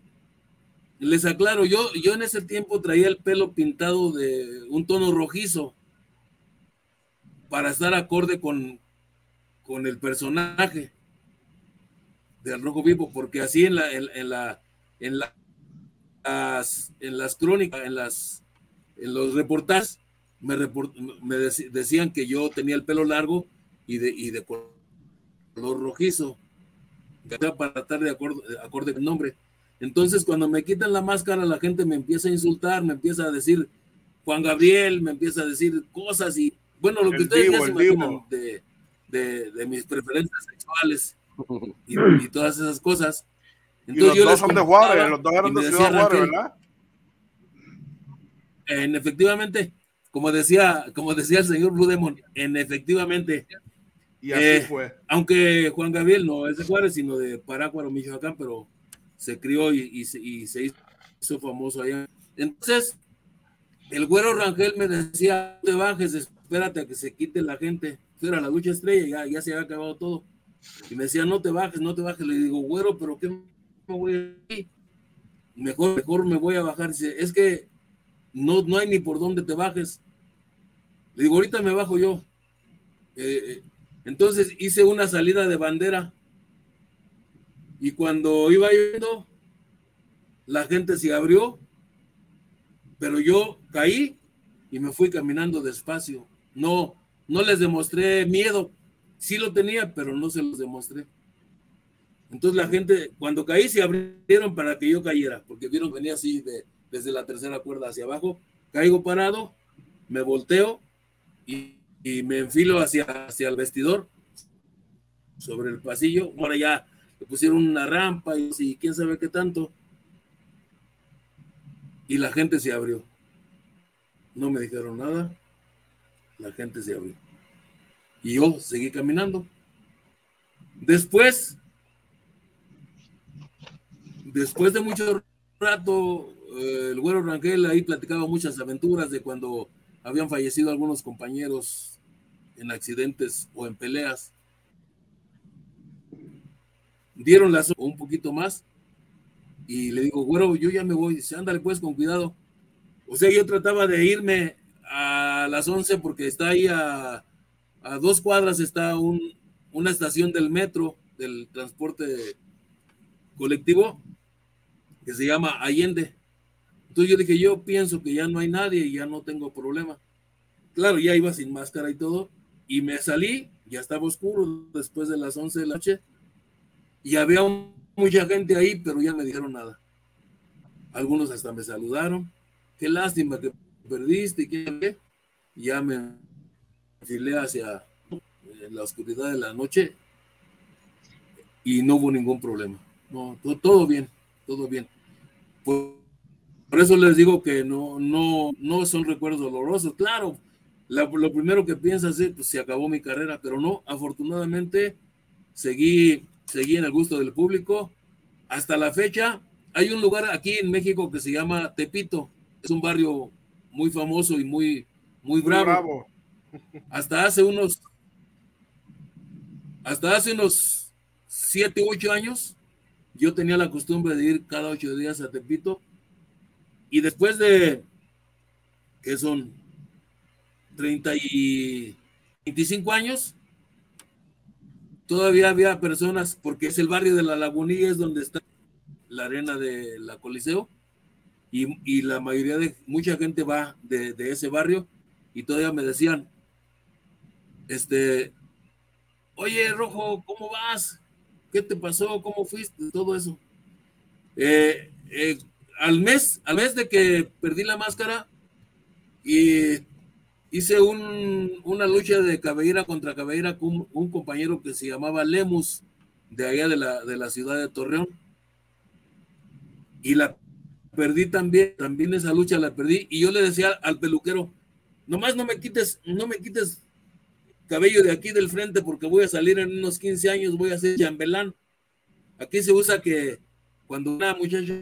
Speaker 2: les aclaro, yo, yo en ese tiempo traía el pelo pintado de un tono rojizo para estar acorde con, con el personaje del rojo vivo, porque así en la, en, la, en las, en las crónicas, en las, en los reportajes, me, me decían que yo tenía el pelo largo y de, y de color rojizo, para estar de acuerdo, acorde con el nombre. Entonces, cuando me quitan la máscara, la gente me empieza a insultar, me empieza a decir Juan Gabriel, me empieza a decir cosas y, bueno, lo que ustedes ya se imaginan de, de, de, mis preferencias sexuales y, y, todas esas cosas.
Speaker 1: Entonces, y los dos son de Juárez, los dos eran de Ciudad Juárez, ¿verdad?
Speaker 2: En, efectivamente, como decía, como decía el señor Blue Demon, en efectivamente.
Speaker 1: Y así eh, fue.
Speaker 2: Aunque Juan Gabriel no es de Juárez, sino de Parácuaro, Michoacán, pero se crió y, se hizo famoso allá. Entonces, el güero Rangel me decía, no te bajes, espérate a que se quite la gente. Era la lucha estrella, ya, ya se había acabado todo. Y me decía, no te bajes, no te bajes. Le digo, güero, pero ¿qué me voy a? Mejor, mejor me voy a bajar. Dice, es que no, no hay ni por dónde te bajes. Le digo, ahorita me bajo yo. Eh, eh, entonces hice una salida de bandera. Y cuando iba yendo, la gente se abrió, pero yo caí y me fui caminando despacio. No, no les demostré miedo. Sí lo tenía, pero no se los demostré. Entonces la gente, cuando caí, se abrieron para que yo cayera, porque vieron venía así de, desde la tercera cuerda hacia abajo. Caigo parado, me volteo y, me enfilo hacia, hacia el vestidor, sobre el pasillo. Ahora ya le pusieron una rampa y, y quién sabe qué tanto. Y la gente se abrió. No me dijeron nada. La gente se abrió. Y yo seguí caminando. Después, después de mucho rato, eh, el güero Rangel ahí platicaba muchas aventuras de cuando habían fallecido algunos compañeros en accidentes o en peleas. Dieron las un poquito más y le digo, güero, yo ya me voy. Dice, ándale pues con cuidado. O sea, yo trataba de irme a las 11 porque está ahí a, a dos cuadras, está un, una estación del metro, del transporte colectivo, que se llama Allende. Entonces yo dije, yo pienso que ya no hay nadie y ya no tengo problema. Claro, ya iba sin máscara y todo, y me salí, ya estaba oscuro después de las 11 de la noche, y había mucha gente ahí, pero ya me dijeron nada. Algunos hasta me saludaron, qué lástima que perdiste, y qué, ya me hacia la oscuridad de la noche y no hubo ningún problema. Todo bien, todo bien. Pues, por eso les digo que no, no, no son recuerdos dolorosos. Claro, lo primero que piensas es, pues se acabó mi carrera, pero no, afortunadamente seguí, seguí en el gusto del público. Hasta la fecha, hay un lugar aquí en México que se llama Tepito. Es un barrio muy famoso y muy, muy bravo. Hasta hace unos, hasta hace unos siete, ocho años, yo tenía la costumbre de ir cada ocho días a Tepito. Y después de, que son 30 y 25 años, todavía había personas, porque es el barrio de la Lagunilla, es donde está la arena de la Coliseo, y, la mayoría de, mucha gente va de, ese barrio, y todavía me decían, este, oye, Rojo, ¿cómo vas? ¿Qué te pasó? ¿Cómo fuiste? Todo eso. Eh, eh, al mes, al mes de que perdí la máscara y hice una lucha de cabellera contra cabellera con un compañero que se llamaba Lemus, de allá de la, de la ciudad de Torreón. Y la perdí también, también esa lucha la perdí. Y yo le decía al peluquero, nomás no me quites, no me quites cabello de aquí del frente porque voy a salir en unos 15 años, voy a ser chambelán. Aquí se usa que cuando una muchacha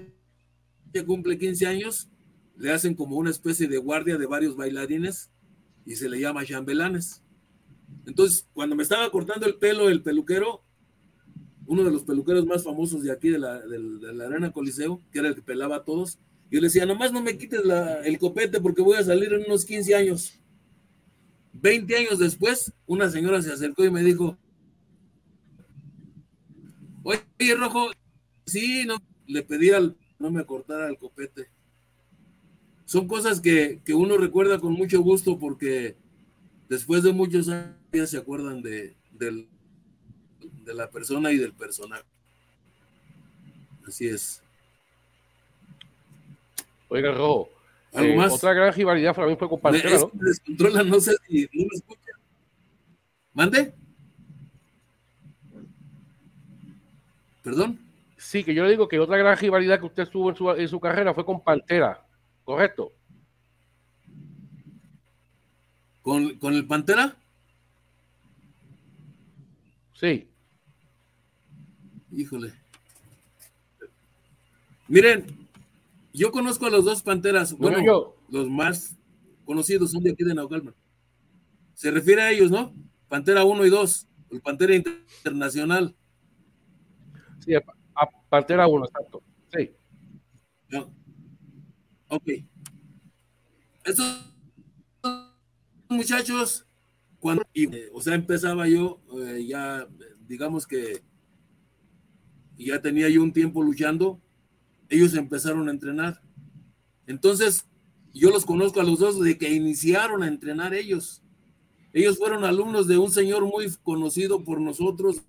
Speaker 2: cumple 15 años, le hacen como una especie de guardia de varios bailarines y se le llama chambelanes. Entonces, cuando me estaba cortando el pelo el peluquero, uno de los peluqueros más famosos de aquí de la, Arena Coliseo, que era el que pelaba a todos, yo le decía, nomás no me quites el copete porque voy a salir en unos 15 años. 20 años después, una señora se acercó y me dijo, oye, Rojo, sí, no, le pedí al, no me cortara el copete. Son cosas que, uno recuerda con mucho gusto porque después de muchos años se acuerdan de, de la persona y del personaje. Así es.
Speaker 5: Oiga, Rojo, eh, otra gran rivalidad para mí fue con Pantera, ¿no?
Speaker 2: Descontrola, no sé si no me escucha. ¿Mande? ¿Perdón?
Speaker 5: Sí, que yo le digo que otra gran rivalidad que usted tuvo en su, en su carrera fue con Pantera, ¿correcto?
Speaker 2: ¿Con, ¿Con el Pantera?
Speaker 5: Sí.
Speaker 2: Híjole. Miren, yo conozco a los dos panteras, bueno, los más conocidos son de aquí de Naucalpan. Se refiere a ellos, ¿no? Pantera 1 y 2, el Pantera Internacional.
Speaker 5: Sí, a, Pantera 1, exacto. Sí.
Speaker 2: Ok. Estos muchachos, cuando, o sea, empezaba yo, eh, ya, digamos que ya tenía yo un tiempo luchando, ellos empezaron a entrenar. Entonces, yo los conozco a los dos de que iniciaron a entrenar ellos. Ellos fueron alumnos de un señor muy conocido por nosotros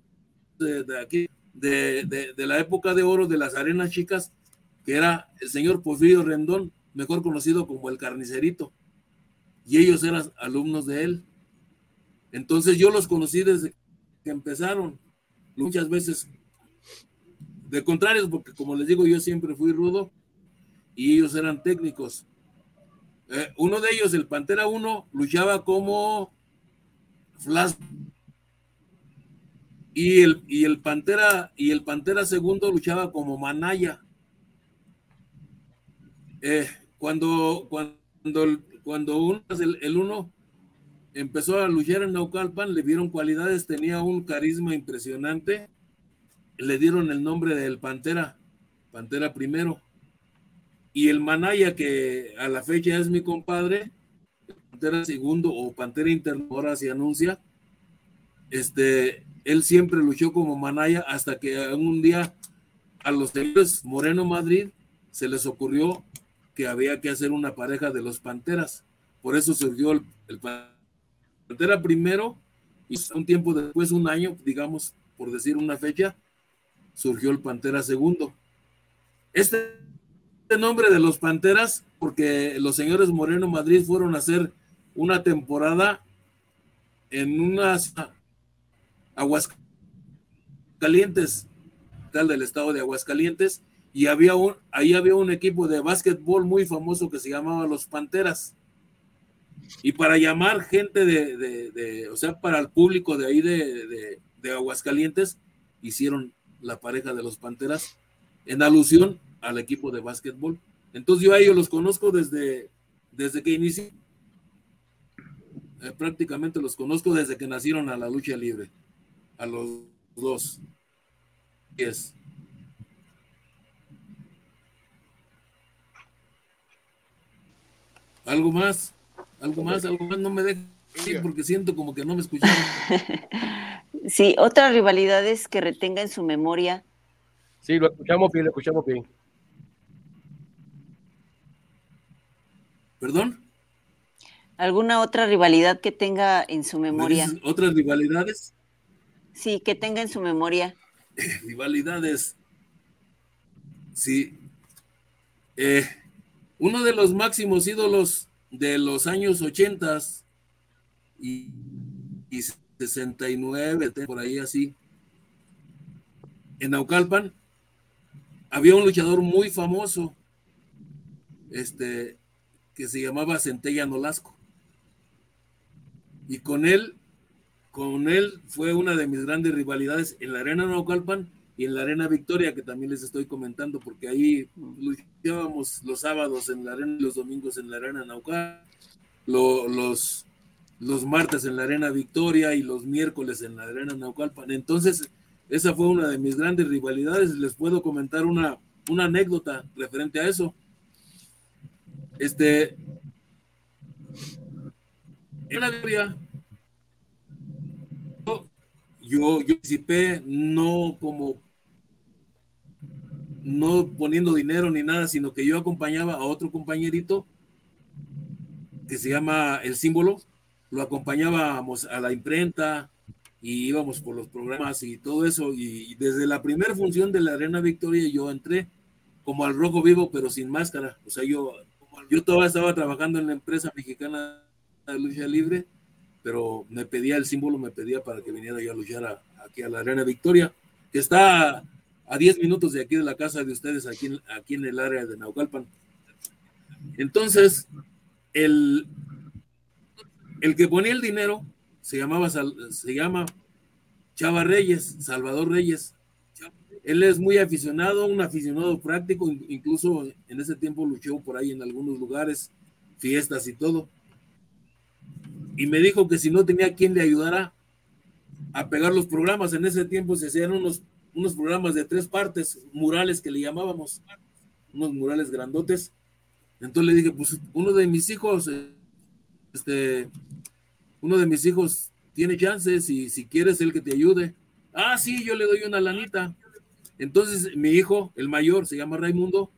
Speaker 2: de, aquí, de, la época de oro de las arenas chicas, que era el señor Porfirio Rendón, mejor conocido como el carnicerito. Y ellos eran alumnos de él. Entonces yo los conocí desde que empezaron. Muchas veces de contrario, porque como les digo, yo siempre fui rudo y ellos eran técnicos. Eh, uno de ellos, el Pantera 1, luchaba como Flash. Y el, y el Pantera y el Pantera segundo luchaba como Manaya. Eh, cuando, cuando, cuando el, el uno empezó a luchar en Naucalpan, le vieron cualidades, tenía un carisma impresionante le dieron el nombre del Pantera, Pantera primero. Y el Manaya, que a la fecha es mi compadre, Pantera segundo o Pantera interno, ahora se anuncia, este, él siempre luchó como Manaya hasta que un día a los señores Moreno Madrid se les ocurrió que había que hacer una pareja de los Panteras. Por eso surgió el, el Pantera primero y un tiempo después, un año, digamos, por decir una fecha, surgió el Pantera segundo. Este nombre de los Panteras, porque los señores Moreno Madrid fueron a hacer una temporada en unas Aguascalientes, tal del estado de Aguascalientes, y había un, ahí había un equipo de básquetbol muy famoso que se llamaba los Panteras. Y para llamar gente de, o sea, para el público de ahí de, de Aguascalientes, hicieron la pareja de los Panteras, en alusión al equipo de básquetbol. Entonces yo a ellos los conozco desde, desde que inicié. Eh, prácticamente los conozco desde que nacieron a la lucha libre. A los dos. Es. ¿Algo más? ¿Algo más? ¿Algo más? No me dejes porque siento como que no me escucharon.
Speaker 3: Sí, otras rivalidades que retenga en su memoria.
Speaker 5: Sí, lo escuchamos bien, lo escuchamos bien.
Speaker 2: ¿Perdón?
Speaker 3: ¿Alguna otra rivalidad que tenga en su memoria?
Speaker 2: ¿Otras rivalidades?
Speaker 3: Sí, que tenga en su memoria.
Speaker 2: rivalidades. Sí. Eh, uno de los máximos ídolos de los años 80 y, y 69, por ahí así, en Naucalpan, había un luchador muy famoso, este, que se llamaba Centella Nolasco. Y con él, con él fue una de mis grandes rivalidades en la Arena Naucalpan y en la Arena Victoria, que también les estoy comentando, porque ahí luchábamos los sábados en la Arena y los domingos en la Arena Naucalpan, los, los martes en la Arena Victoria y los miércoles en la Arena Naucalpan. Entonces, esa fue una de mis grandes rivalidades. Les puedo comentar una, una anécdota referente a eso. Este, en la Victoria, yo, yo participé no como no poniendo dinero ni nada, sino que yo acompañaba a otro compañerito que se llama El Símbolo, lo acompañábamos a la imprenta y íbamos por los programas y todo eso. Y, desde la primera función de la Arena Victoria yo entré como al rojo vivo, pero sin máscara. O sea, yo, yo todavía estaba trabajando en la empresa mexicana de lucha libre, pero me pedía el símbolo, me pedía para que viniera yo a luchar aquí a la Arena Victoria, que está a 10 minutos de aquí de la casa de ustedes, aquí, aquí en el área de Naucalpan. Entonces, el, el que ponía el dinero se llamaba, se llama Chava Reyes, Salvador Reyes. Él es muy aficionado, un aficionado práctico, incluso en ese tiempo luchó por ahí en algunos lugares, fiestas y todo. Y me dijo que si no tenía quien le ayudara a pegar los programas, en ese tiempo se hacían unos, unos programas de tres partes, murales que le llamábamos, unos murales grandotes. Entonces le dije, pues uno de mis hijos este, uno de mis hijos tiene chances y si quieres el que te ayude. Ah, sí, yo le doy una lanita. Entonces mi hijo, el mayor, se llama Raimundo,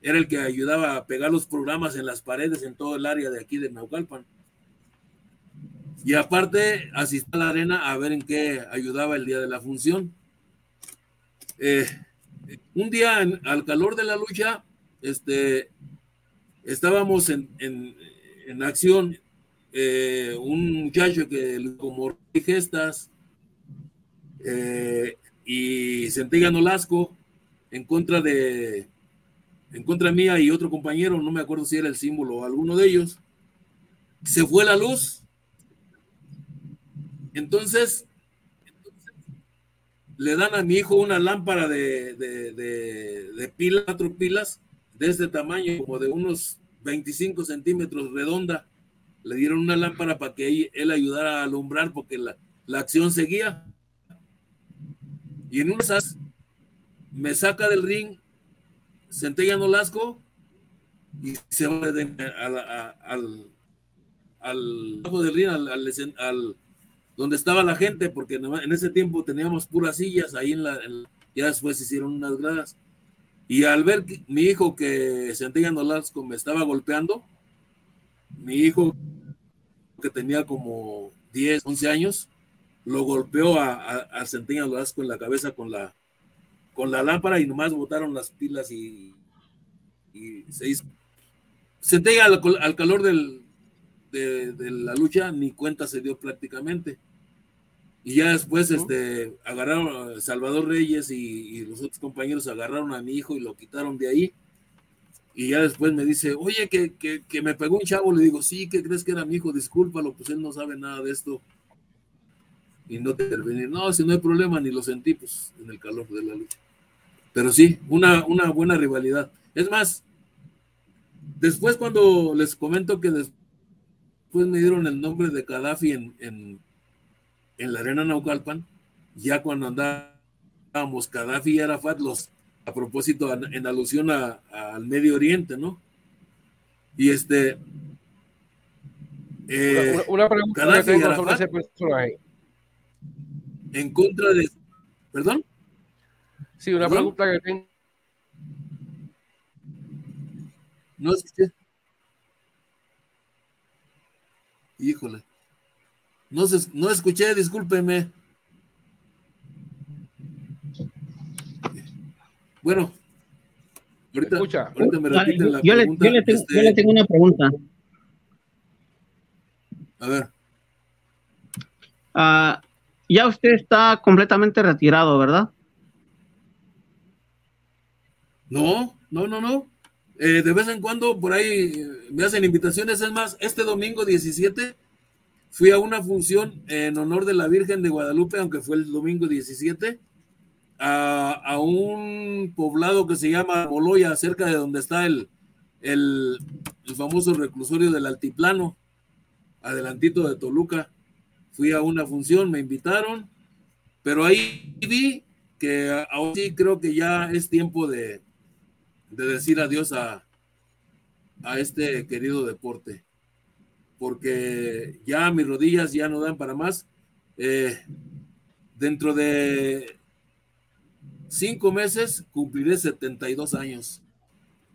Speaker 2: era el que ayudaba a pegar los programas en las paredes en todo el área de aquí de Naucalpan. Y aparte asistí a la arena a ver en qué ayudaba el día de la función. Eh, un día al calor de la lucha, este, estábamos en, en, en acción eh, un muchacho que como gestas eh, y Centella Nolasco en contra de en contra mía y otro compañero, no me acuerdo si era el símbolo o alguno de ellos, se fue la luz. Entonces, le dan a mi hijo una lámpara de, de, pilas, cuatro pilas, de este tamaño, como de unos 25 centímetros redonda le dieron una lámpara para que él, ayudara a alumbrar porque la, acción seguía. Y en esas me saca del ring Centella Nolasco y se va al, al, del ring, al, donde estaba la gente, porque en ese tiempo teníamos puras sillas, ahí en la, ya después se hicieron unas gradas. Y al ver mi hijo que Centella Nolasco me estaba golpeando, mi hijo que tenía como 10, 11 años, lo golpeó a, a, a Centella en la cabeza con la, con la lámpara y nomás botaron las pilas y, y se hizo. Centella al, al calor del, de, la lucha ni cuenta se dio prácticamente. Y ya después este, agarraron a Salvador Reyes y, y, los otros compañeros agarraron a mi hijo y lo quitaron de ahí. Y ya después me dice, oye, que, que, me pegó un chavo. Le digo, sí, que crees que era mi hijo? Discúlpalo, pues él no sabe nada de esto. Y no te intervenir. No, si no hay problema, ni lo sentí, pues en el calor de la lucha. Pero sí, una, una buena rivalidad. Es más, después cuando les comento que después me dieron el nombre de Gaddafi en, en, en la arena Naucalpan, ya cuando andábamos Gaddafi y Arafat, los a propósito, en alusión al Medio Oriente, ¿no? Y este.
Speaker 5: Eh, una, pregunta que tengo sobre ese personaje.
Speaker 2: En contra de. ¿Perdón?
Speaker 5: Sí, una pregunta que tengo.
Speaker 2: No escuché. Híjole. No, se, no escuché, discúlpeme. Bueno, ahorita,
Speaker 4: Escucha. me repiten la yo pregunta. Le, yo, le tengo, yo le tengo una pregunta.
Speaker 2: A ver.
Speaker 4: Ah, ya usted está completamente retirado, ¿verdad?
Speaker 2: No, no, no, no. Eh, de vez en cuando por ahí me hacen invitaciones. Es más, este domingo 17 fui a una función en honor de la Virgen de Guadalupe, aunque fue el domingo 17, a, un poblado que se llama Boloya, cerca de donde está el, el, el famoso reclusorio del Altiplano, adelantito de Toluca. Fui a una función, me invitaron, pero ahí vi que ahora sí creo que ya es tiempo de, de decir adiós a, a este querido deporte, porque ya mis rodillas ya no dan para más. Eh, dentro de cinco meses cumpliré 72 años.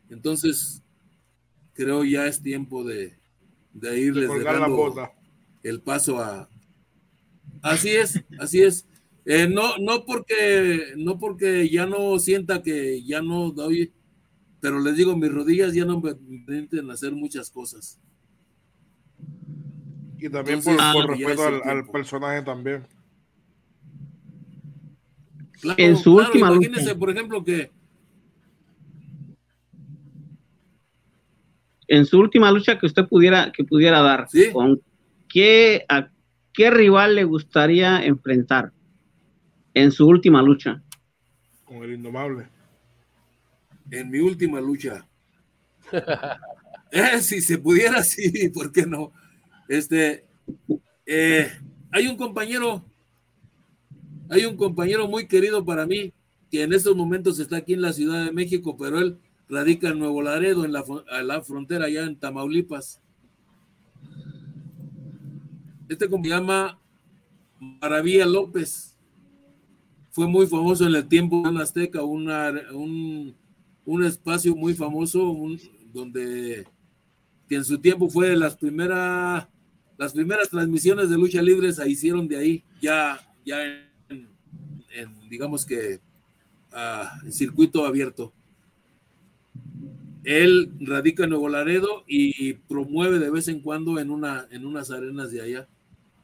Speaker 2: Entonces, creo ya es tiempo de, de irles dando el paso a... Así es, así es. Eh, no, no porque, no porque ya no sienta que ya no doy pero les digo, mis rodillas ya no me permiten hacer muchas cosas.
Speaker 1: Y también por, ah, respeto al, personaje también.
Speaker 2: En su última imagínense, por ejemplo, que
Speaker 4: en su última lucha que usted pudiera que pudiera dar, ¿con qué a qué rival le gustaría enfrentar en su última lucha?
Speaker 1: Con el indomable
Speaker 2: en mi última lucha. Eh, si se pudiera, sí, ¿por qué no? Este, eh, hay un compañero, hay un compañero muy querido para mí, que en estos momentos está aquí en la Ciudad de México, pero él radica en Nuevo Laredo, en la, frontera allá en Tamaulipas. Este se llama Maravilla López. Fue muy famoso en el tiempo de Azteca, una, un un espacio muy famoso donde que en su tiempo fue las primeras las primeras transmisiones de lucha libre se hicieron de ahí ya ya en, digamos que uh, en circuito abierto. Él radica en Nuevo Laredo y promueve de vez en cuando en una en unas arenas de allá.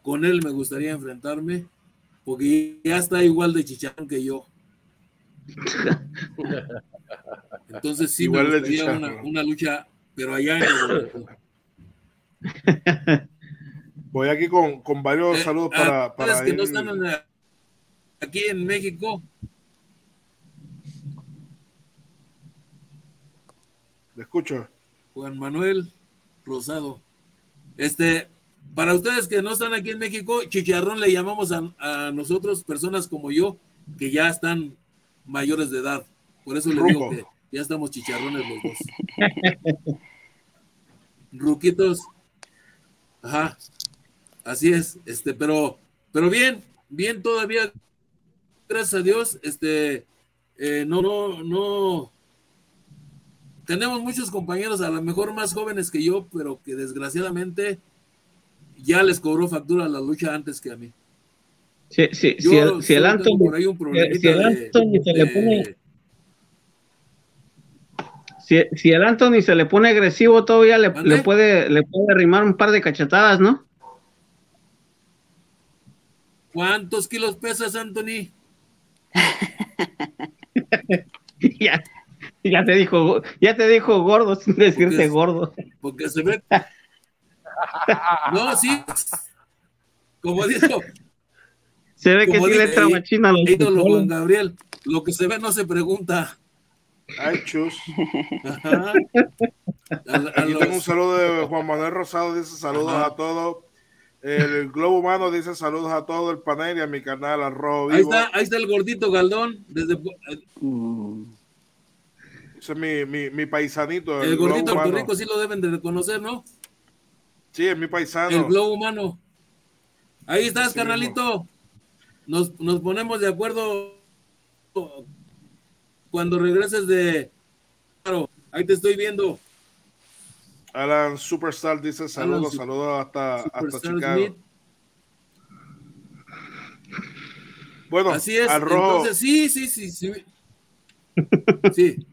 Speaker 2: Con él me gustaría enfrentarme porque ya está igual de chicharrón que yo. Entonces sí Igual me gustaría una, una, lucha, pero allá en
Speaker 1: Voy aquí con, con varios eh, saludos para, ah, para
Speaker 2: que no están aquí en México.
Speaker 1: Le escucho.
Speaker 2: Juan Manuel Rosado. Este, para ustedes que no están aquí en México, chicharrón le llamamos a, a nosotros, personas como yo, que ya están mayores de edad. Por eso le digo que ya estamos chicharrones los dos. Ruquitos. Ajá. Así es. Este, pero, pero bien, bien todavía. Gracias a Dios. Este, eh, no, no, no. Tenemos muchos compañeros, a lo mejor más jóvenes que yo, pero que desgraciadamente ya les cobró factura la lucha antes que a mí.
Speaker 4: Sí, sí, si el, si el Anthony, si el Anthony se le pone si, el Anthony se le pone agresivo, todavía le, le, puede, le puede arrimar un par de cachetadas, ¿no?
Speaker 2: ¿Cuántos kilos pesas, Anthony?
Speaker 4: Ya, ya te dijo, ya te dijo gordo sin decirte gordo.
Speaker 2: Porque se ve. no, sí. Como dijo.
Speaker 4: Se ve que sí le entra machina
Speaker 2: los Juan Gabriel. Lo que se ve no se pregunta.
Speaker 1: Ay, chus. Tengo un saludo de Juan Manuel Rosado, dice saludos a todos. El Globo Humano dice saludos a todo el panel y a mi canal Arroz
Speaker 2: Ahí está, ahí está el gordito Galdón. Desde...
Speaker 1: Ese es mi, mi, mi paisanito.
Speaker 2: El, gordito Puerto Rico sí lo deben de reconocer, ¿no?
Speaker 1: Sí, es mi paisano.
Speaker 2: El Globo Humano. Ahí estás, carnalito. Nos, nos ponemos de acuerdo cuando regreses de... Claro, ahí te estoy viendo.
Speaker 1: Alan Superstar dice saludos, saludos hasta, hasta Chicago. Bueno,
Speaker 2: así es. Entonces, sí, sí, sí, sí. Sí.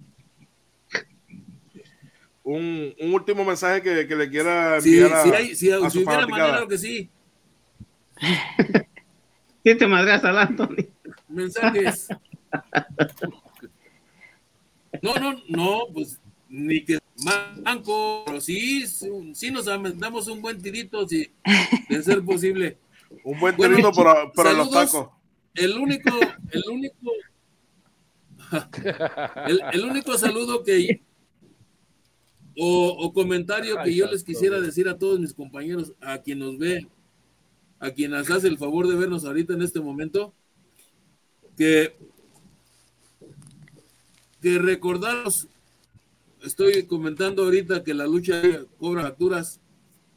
Speaker 1: Un, un, último mensaje que, que le quiera enviar a,
Speaker 2: si, hay, si, a si hubiera manera, que sí.
Speaker 4: ¿Qué te madreas al Anthony?
Speaker 2: Mensajes. No, no, no, pues ni que manco, pero sí, sí nos damos un buen tirito, si de ser posible.
Speaker 1: Un buen tirito para, para los tacos.
Speaker 2: El único, el único, el, único saludo que o, o comentario que yo les quisiera decir a todos mis compañeros, a quien nos ve, a quien nos hace el favor de vernos ahorita en este momento, que, que recordaros estoy comentando ahorita que la lucha cobra alturas,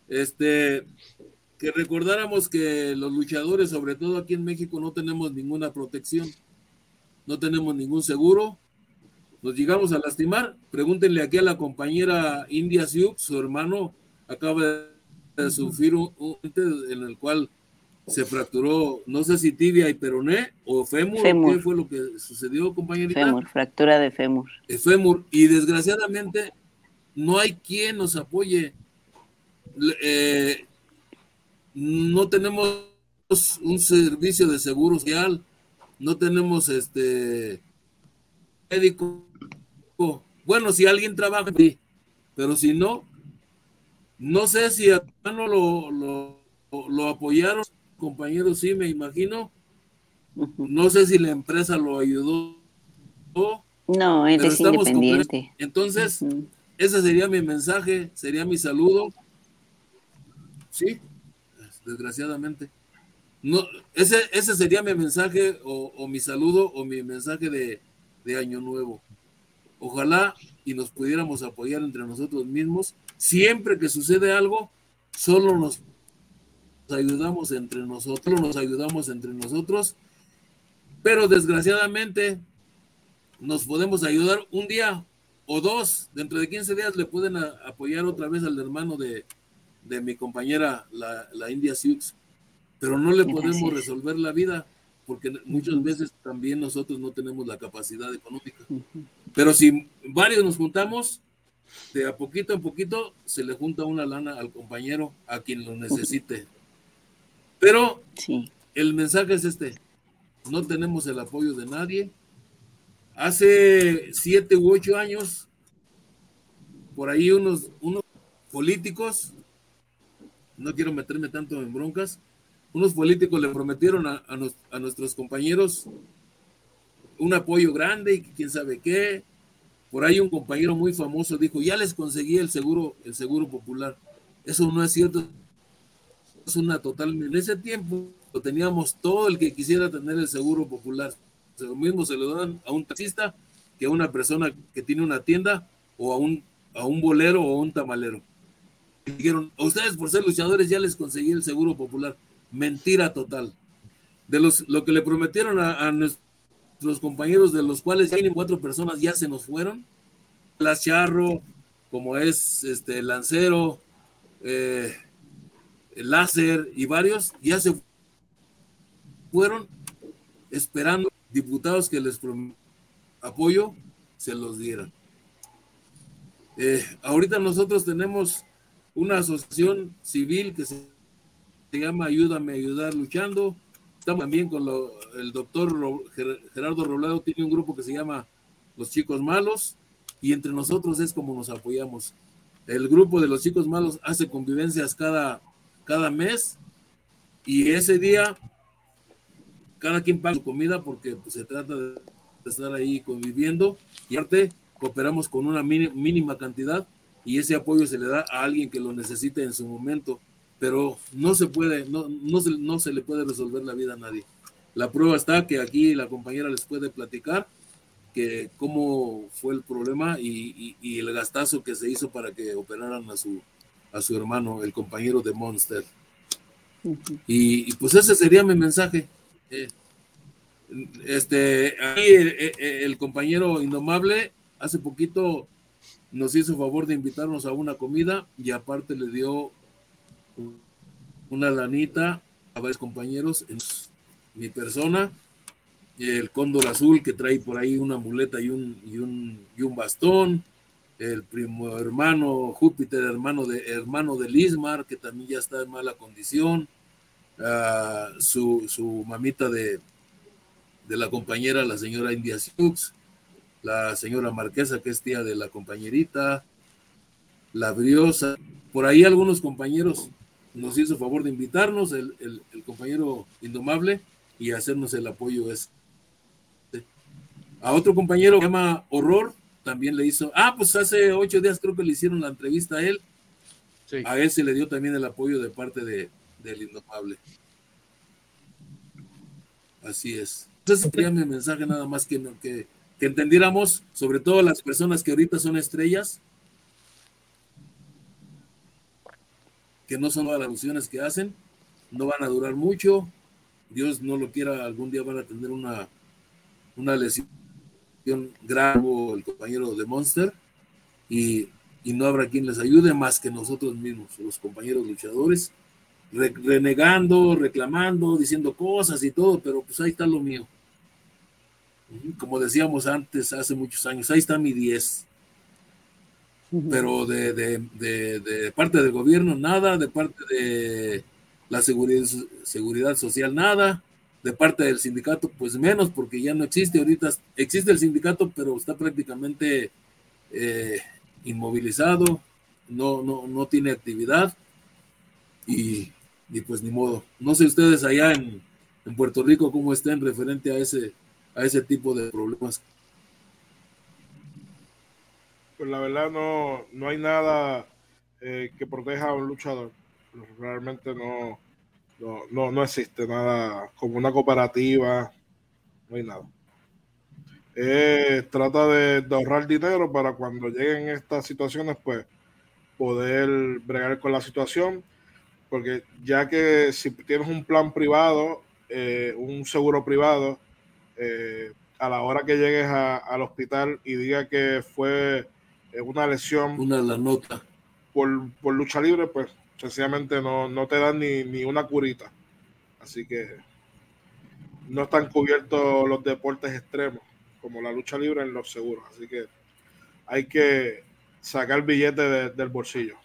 Speaker 2: este, que recordáramos que los luchadores, sobre todo aquí en México, no tenemos ninguna protección, no tenemos ningún seguro, nos llegamos a lastimar, pregúntenle aquí a la compañera India Sioux, su hermano acaba de sufrir un, un en el cual se fracturó, no sé si tibia y peroné o fémur, ¿qué fue lo que sucedió, compañerita?
Speaker 3: Fémur, fractura de fémur.
Speaker 2: El fémur, y desgraciadamente no hay quien nos apoye. Eh, no tenemos un servicio de seguro social, no tenemos este médico. Bueno, si alguien trabaja, pero si no, no sé si a lo, lo, lo apoyaron compañero, sí, me imagino. No sé si la empresa lo ayudó.
Speaker 3: No, él es independiente.
Speaker 2: Entonces, ese sería mi mensaje, sería mi saludo. Sí, desgraciadamente. No, ese, ese sería mi mensaje o, mi saludo o mi mensaje de, de Año Nuevo. Ojalá y nos pudiéramos apoyar entre nosotros mismos. Siempre que sucede algo, solo nos ayudamos entre nosotros, nos ayudamos entre nosotros, pero desgraciadamente nos podemos ayudar un día o dos, dentro de 15 días le pueden apoyar otra vez al hermano de, mi compañera, la, India Sioux, pero no le podemos resolver la vida porque muchas veces también nosotros no tenemos la capacidad económica. Pero si varios nos juntamos, de a poquito a poquito se le junta una lana al compañero a quien lo necesite. Pero el mensaje es este, no tenemos el apoyo de nadie. Hace siete u ocho años, por ahí unos, unos políticos, no quiero meterme tanto en broncas, unos políticos le prometieron a, a, nuestros compañeros un apoyo grande y quién sabe qué. Por ahí un compañero muy famoso dijo, ya les conseguí el seguro, el seguro popular. Eso no es cierto, una total. En ese tiempo teníamos todo el que quisiera tener el seguro popular. Lo mismo se lo dan a un taxista que a una persona que tiene una tienda o a un, a un bolero o a un tamalero. Dijeron, a ustedes por ser luchadores ya les conseguí el seguro popular. Mentira total. De los, lo que le prometieron a, nuestros compañeros, de los cuales tienen cuatro personas ya se nos fueron. Las Charro, como es este Lancero, eh, láser y varios ya se fueron esperando diputados que les apoyo se los dieran. Eh, ahorita nosotros tenemos una asociación civil que se, llama Ayúdame a Ayudar Luchando. Estamos también con el doctor Gerardo Robledo, tiene un grupo que se llama Los Chicos Malos y entre nosotros es como nos apoyamos. El grupo de los chicos malos hace convivencias cada cada mes y ese día cada quien paga su comida porque pues, se trata de estar ahí conviviendo y aparte cooperamos con una mínima cantidad y ese apoyo se le da a alguien que lo necesite en su momento, pero no se puede, no, no, se, no se le puede resolver la vida a nadie. La prueba está que aquí la compañera les puede platicar que cómo fue el problema y, y el gastazo que se hizo para que operaran a su, a su hermano, el compañero de Monster. y, pues ese sería mi mensaje. Eh, este, ahí el, compañero indomable hace poquito nos hizo favor de invitarnos a una comida y aparte le dio una lanita a varios compañeros, en mi persona, el cóndor azul que trae por ahí una muleta y un, y un, y un bastón, el primo hermano Júpiter, hermano de, hermano de Lismar, que también ya está en mala condición, ah, su, su, mamita de, de la compañera, la señora India Sioux, la señora Marquesa, que es tía de la compañerita, la Briosa, por ahí algunos compañeros nos hizo favor de invitarnos, el, el, compañero Indomable, y hacernos el apoyo es a otro compañero que se llama Horror, también le hizo, ah, pues hace ocho días creo que le hicieron la entrevista a él. A él se le dio también el apoyo de parte de, del Indomable. Así es. Entonces sería mi mensaje nada más que, que, que entendiéramos, sobre todo las personas que ahorita son estrellas, que no son las alusiones que hacen, no van a durar mucho. Dios no lo quiera, algún día van a tener una, una lesión grave el compañero de Monster y, y, no habrá quien les ayude más que nosotros mismos, los compañeros luchadores, renegando, reclamando, diciendo cosas y todo, pero pues ahí está lo mío. Como decíamos antes, hace muchos años, ahí está mi 10. Pero de, de, de, de parte del gobierno, nada, de parte de la seguridad, seguridad social, nada, de parte del sindicato, pues menos, porque ya no existe. Ahorita existe el sindicato, pero está prácticamente eh, inmovilizado, no, no, no tiene actividad y, y, pues ni modo. No sé ustedes allá en, en, Puerto Rico cómo estén referente a ese, a ese tipo de problemas.
Speaker 1: Pues la verdad no, no hay nada eh, que proteja a un luchador. Realmente no, no, no, no existe nada como una cooperativa, no hay nada. Eh, trata de, ahorrar dinero para cuando lleguen estas situaciones, pues poder bregar con la situación, porque ya que si tienes un plan privado, eh, un seguro privado, eh, a la hora que llegues al hospital y diga que fue una lesión,
Speaker 2: una la nota
Speaker 1: por, por lucha libre, pues sencillamente no, no te dan ni, ni, una curita. Así que no están cubiertos los deportes extremos, como la lucha libre en los seguros. Así que hay que sacar billete del bolsillo.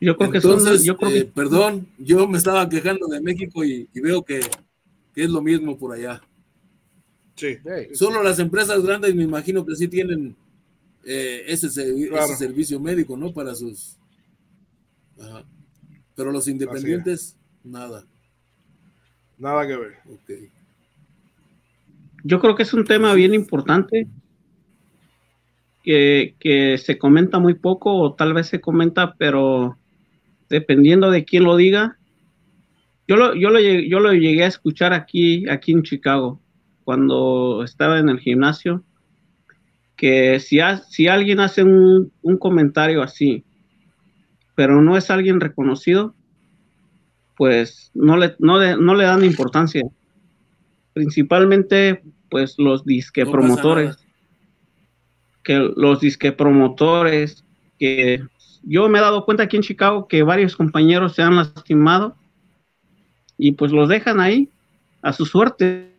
Speaker 2: Yo creo que Entonces, yo creo que... Eh, perdón, yo me estaba quejando de México y, y veo que, que, es lo mismo por allá.
Speaker 1: Sí.
Speaker 2: Solo las empresas grandes me imagino que sí tienen eh, ese, ese, servicio médico, ¿no? Para sus... Ajá. Pero los independientes, nada.
Speaker 1: Nada que ver.
Speaker 2: Okay.
Speaker 4: Yo creo que es un tema bien importante que, que, se comenta muy poco o tal vez se comenta, pero dependiendo de quién lo diga. Yo lo, yo lo, yo lo llegué a escuchar aquí, aquí en Chicago, cuando estaba en el gimnasio que si, si alguien hace un, comentario así, pero no es alguien reconocido, pues no le, no le, dan importancia. Principalmente, pues los disque promotores. Que los disque promotores, que yo me he dado cuenta aquí en Chicago que varios compañeros se han lastimado y pues los dejan ahí a su suerte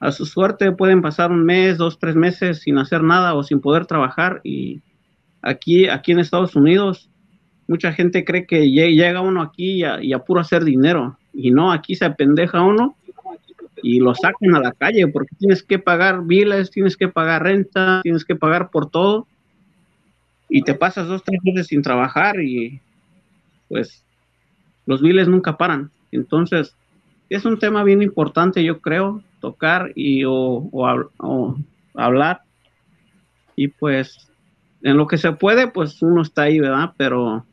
Speaker 4: a su suerte pueden pasar un mes, dos, tres meses sin hacer nada o sin poder trabajar. Y aquí, aquí en Estados Unidos mucha gente cree que llega uno aquí y a, puro hacer dinero. Y no, aquí se apendeja uno y lo sacan a la calle porque tienes que pagar biles, tienes que pagar renta, tienes que pagar por todo. Y te pasas dos, tres meses sin trabajar y pues los biles nunca paran. Entonces, es un tema bien importante, yo creo, tocar y o, hablar. Y pues en lo que se puede, pues uno está ahí, ¿verdad? Pero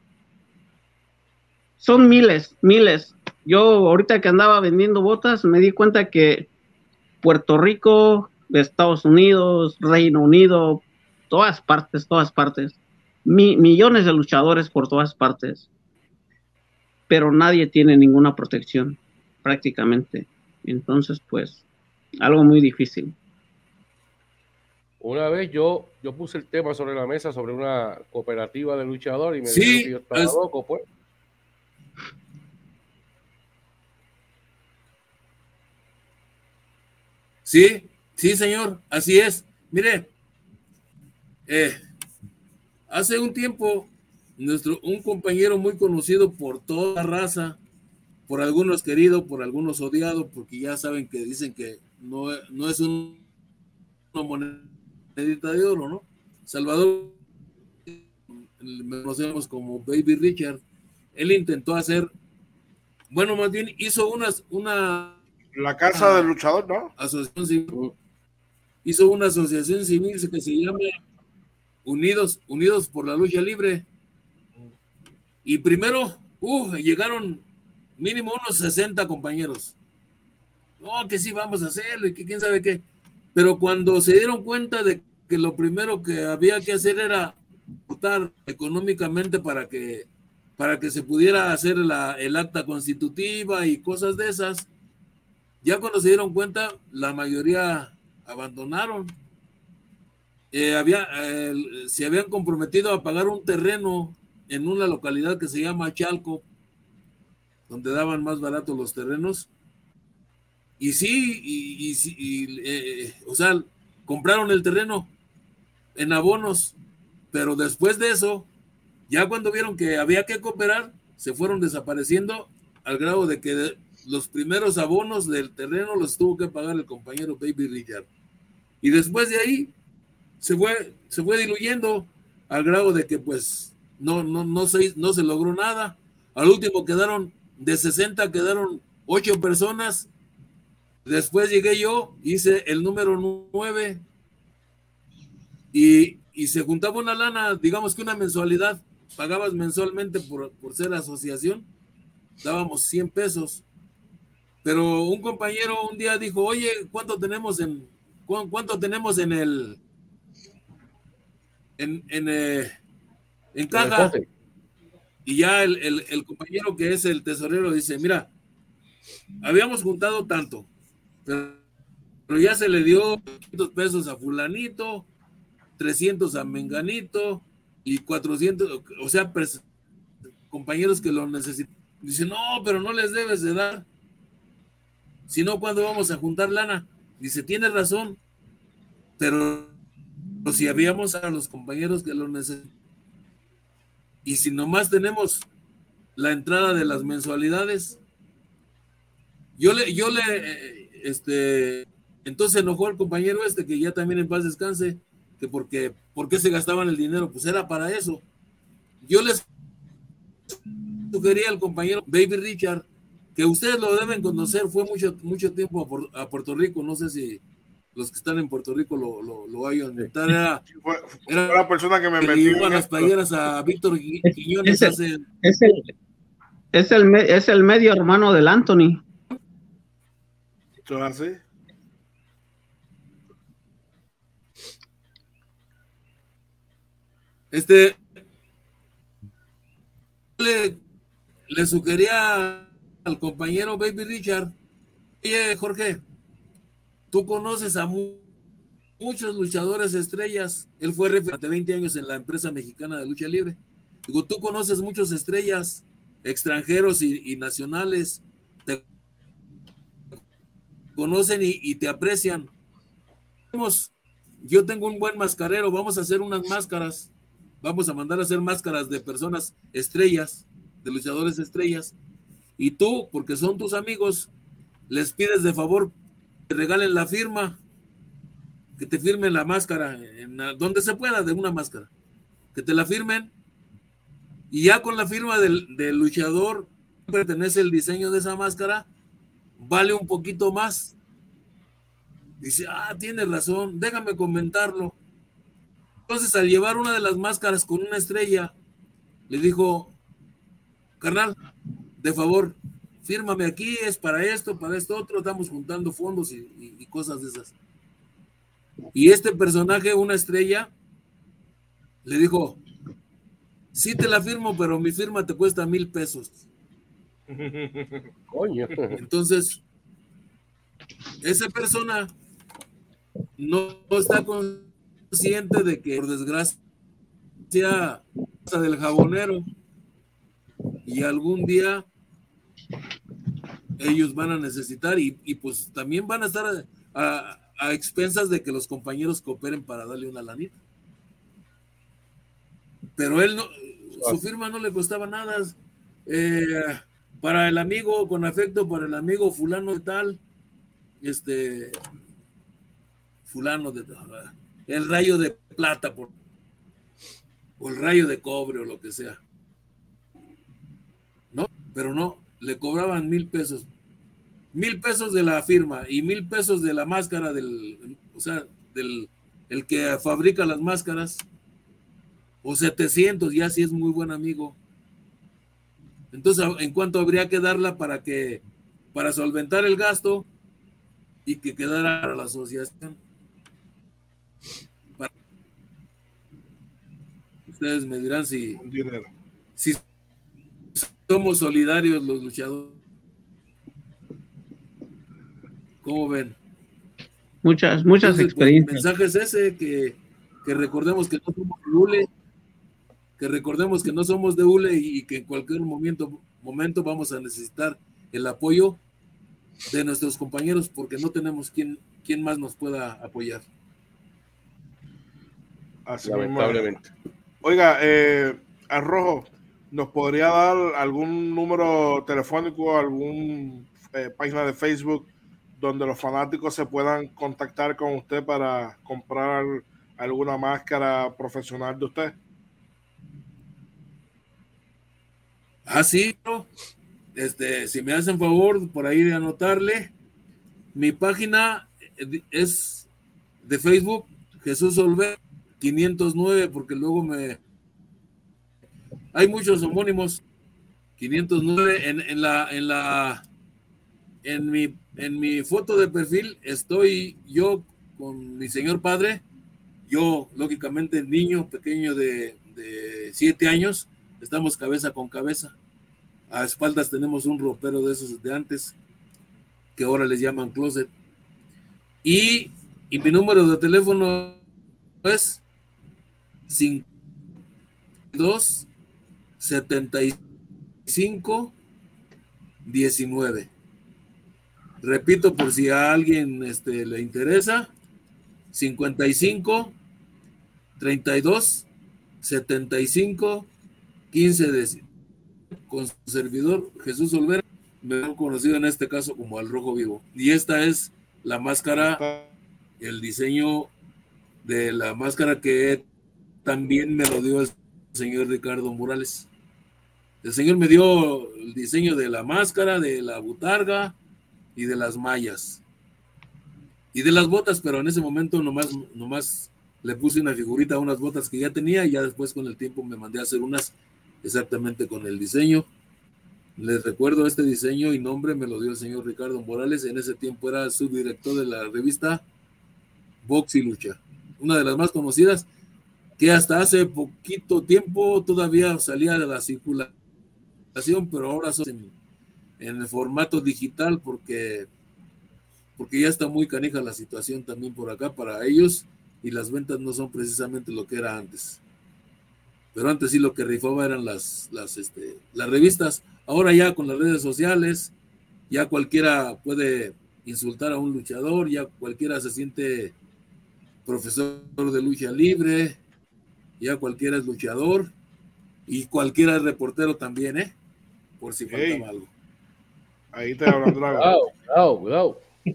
Speaker 4: son miles, miles. Yo ahorita que andaba vendiendo botas, me di cuenta que Puerto Rico, Estados Unidos, Reino Unido, todas partes, todas partes, millones de luchadores por todas partes, pero nadie tiene ninguna protección prácticamente. Entonces, pues, algo muy difícil.
Speaker 5: Una vez yo, yo puse el tema sobre la mesa sobre una cooperativa de luchadores y me
Speaker 2: dijeron
Speaker 5: que yo estaba loco, pues.
Speaker 2: Sí, sí, señor, así es. Mire, eh, hace un tiempo, nuestro, un compañero muy conocido por toda la raza, por algunos querido, por algunos odiado, porque ya saben que dicen que no, no es un, una monedita de oro, ¿no? Salvador, me conocemos como Baby Richard, él intentó hacer, bueno, más bien hizo unas, una...
Speaker 1: La casa del luchador, ¿no?
Speaker 2: Asociación civil, hizo una asociación civil que se llama Unidos, Unidos por la Lucha Libre. Y primero, uh, llegaron mínimo unos 60 compañeros. No, que sí vamos a hacerlo y que quién sabe qué. Pero cuando se dieron cuenta de que lo primero que había que hacer era votar económicamente para que, para que se pudiera hacer la, el acta constitutiva y cosas de esas, ya cuando se dieron cuenta, la mayoría abandonaron. Eh, había, se habían comprometido a pagar un terreno en una localidad que se llama Chalco, donde daban más barato los terrenos. Y sí, y, eh, o sea, compraron el terreno en abonos, pero después de eso, ya cuando vieron que había que cooperar, se fueron desapareciendo al grado de que los primeros abonos del terreno los tuvo que pagar el compañero Baby Richard. Y después de ahí se fue, se fue diluyendo al grado de que pues no, no, no, se, no se logró nada. Al último quedaron de 60 quedaron 8 personas. Después llegué yo, hice el número 9 y, y, se juntaba una lana, digamos que una mensualidad, pagabas mensualmente por, por ser asociación, dábamos 100 pesos. Pero un compañero un día dijo, oye, ¿cuánto tenemos en, cuánto tenemos en el, en, en, eh, en caja? Y ya el, compañero que es el tesorero dice, mira, habíamos juntado tanto, pero, ya se le dio 500 pesos a fulanito, 300 a menganito y 400, o sea, compañeros que lo necesitan. Dice, no, pero no les debes de dar. Si no, ¿cuándo vamos a juntar lana? Dice, tiene razón, pero si habíamos a los compañeros que lo necesitan y si nomás tenemos la entrada de las mensualidades, yo le, yo le, este, entonces enojó el compañero este, que ya también en paz descanse, que porque, ¿por qué se gastaban el dinero? Pues era para eso. Yo les sugería al compañero Baby Richard, que ustedes lo deben conocer, fue mucho, mucho tiempo a Puerto Rico, no sé si los que están en Puerto Rico lo, lo, lo hayan Era,
Speaker 1: era, la persona que me metió
Speaker 2: en las playeras a Víctor Quiñones.
Speaker 4: Es el, es, el, es, el, es el medio hermano del Anthony.
Speaker 1: ¿Tú así?
Speaker 2: Este le, le sugería al compañero Baby Richard, oye Jorge, Tú conoces a muchos luchadores estrellas. Él fue durante 20 años en la empresa mexicana de lucha libre. Digo, tú conoces muchos estrellas extranjeros y, nacionales. Conocen y, te aprecian. Yo tengo un buen mascarero. Vamos a hacer unas máscaras. Vamos a mandar a hacer máscaras de personas estrellas, de luchadores estrellas. Y tú, porque son tus amigos, les pides de favor te regalen la firma, que te firmen la máscara, en donde se pueda, de una máscara, que te la firmen, y ya con la firma del, luchador pertenece el diseño de esa máscara, vale un poquito más. Dice, ah, tienes razón, déjame comentarlo. Entonces, al llevar una de las máscaras con una estrella, le dijo, carnal, de favor, fírmame aquí, es para esto, para esto otro, estamos juntando fondos y, cosas de esas. Y este personaje, una estrella, le dijo, sí te la firmo, pero mi firma te cuesta mil pesos.
Speaker 5: Coño.
Speaker 2: Entonces, esa persona no está consciente de que por desgracia del jabonero y algún día ellos van a necesitar y, pues también van a estar a, expensas de que los compañeros cooperen para darle una lanita. Pero él no, su firma no le costaba nada. Eh, para el amigo, con afecto, para el amigo fulano de tal, este, fulano de el rayo de plata por, o el rayo de cobre o lo que sea. ¿No? Pero no, le cobraban mil pesos. Mil pesos de la firma y mil pesos de la máscara del, o sea, del el que fabrica las máscaras. O 700, ya si es muy buen amigo. Entonces, ¿en cuánto habría que darla para que, para solventar el gasto y que quedara la asociación? Ustedes me dirán si, si somos solidarios los luchadores. ¿Cómo ven?
Speaker 4: Muchas, muchas pues, experiencias.
Speaker 2: el mensaje es ese, que, recordemos que no somos ULE, que recordemos que no somos de ULE y, que en cualquier momento, momento vamos a necesitar el apoyo de nuestros compañeros porque no tenemos quien, quien más nos pueda apoyar.
Speaker 1: Así Lamentablemente. Oiga, eh, Arrojo, ¿nos podría dar algún número telefónico, algún eh, página de Facebook donde los fanáticos se puedan contactar con usted para comprar alguna máscara profesional de usted?
Speaker 2: Ah, sí, este, si me hacen favor por ahí de anotarle, mi página es de Facebook, Jesús Olver 509, porque luego me... Hay muchos homónimos. 509 en, en la... En la en mi, en mi foto de perfil estoy yo con mi señor padre, yo lógicamente niño pequeño de, de siete años, estamos cabeza con cabeza. A espaldas tenemos un ropero de esos de antes, que ahora les llaman closet. Y, y mi número de teléfono es 52 75 19. Repito por si a alguien este, le interesa, 55 32 75 15 de con su servidor Jesús Olvera, me han conocido en este caso como al rojo vivo. Y esta es la máscara, el diseño de la máscara que también me lo dio el señor Ricardo Morales. El señor me dio el diseño de la máscara, de la butarga y de las mallas. Y de las botas, pero en ese momento nomás, nomás le puse una figurita a unas botas que ya tenía y ya después con el tiempo me mandé a hacer unas exactamente con el diseño. Les recuerdo este diseño y nombre me lo dio el señor Ricardo Morales. En ese tiempo era subdirector de la revista Box y Lucha, una de las más conocidas que hasta hace poquito tiempo todavía salía de la circulación, pero ahora son en, el formato digital porque, porque ya está muy canija la situación también por acá para ellos y las ventas no son precisamente lo que era antes. Pero antes sí lo que rifaba eran las, las, este, las revistas. Ahora ya con las redes sociales, ya cualquiera puede insultar a un luchador, ya cualquiera se siente profesor de lucha libre, ya cualquiera es luchador y cualquiera es reportero también, ¿eh? Por si faltaba algo.
Speaker 1: Ahí te hablan, Drago.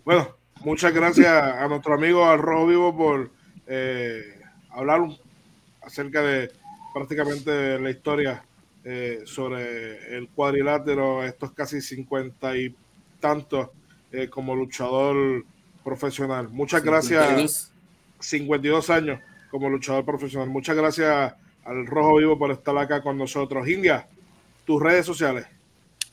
Speaker 1: Bueno, muchas gracias a nuestro amigo Al Rojo Vivo por eh, hablar acerca de prácticamente la historia eh, sobre el cuadrilátero, estos casi cincuenta y tantos eh, como luchador profesional. Muchas gracias. 52 años como luchador profesional. Muchas gracias al Rojo Vivo por estar acá con nosotros. India, tus redes sociales.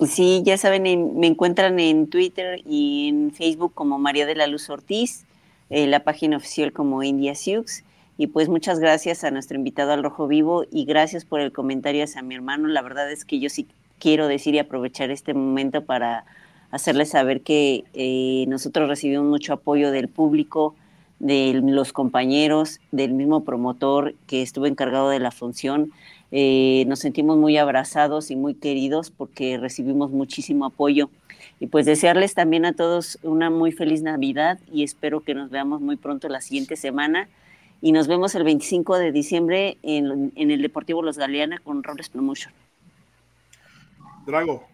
Speaker 3: Sí, ya saben, me encuentran en Twitter y en Facebook como María de la Luz Ortiz, eh, la página oficial como India Sioux. Y pues muchas gracias a nuestro invitado al Rojo Vivo y gracias por el comentario hacia mi hermano. La verdad es que yo sí quiero decir y aprovechar este momento para hacerles saber que eh, nosotros recibimos mucho apoyo del público, de los compañeros, del mismo promotor que estuvo encargado de la función. Eh, nos sentimos muy abrazados y muy queridos porque recibimos muchísimo apoyo. Y pues desearles también a todos una muy feliz Navidad y espero que nos veamos muy pronto la siguiente semana. Y nos vemos el 25 de diciembre en, en el Deportivo Los Galeana con Robles Promotion.
Speaker 1: Drago.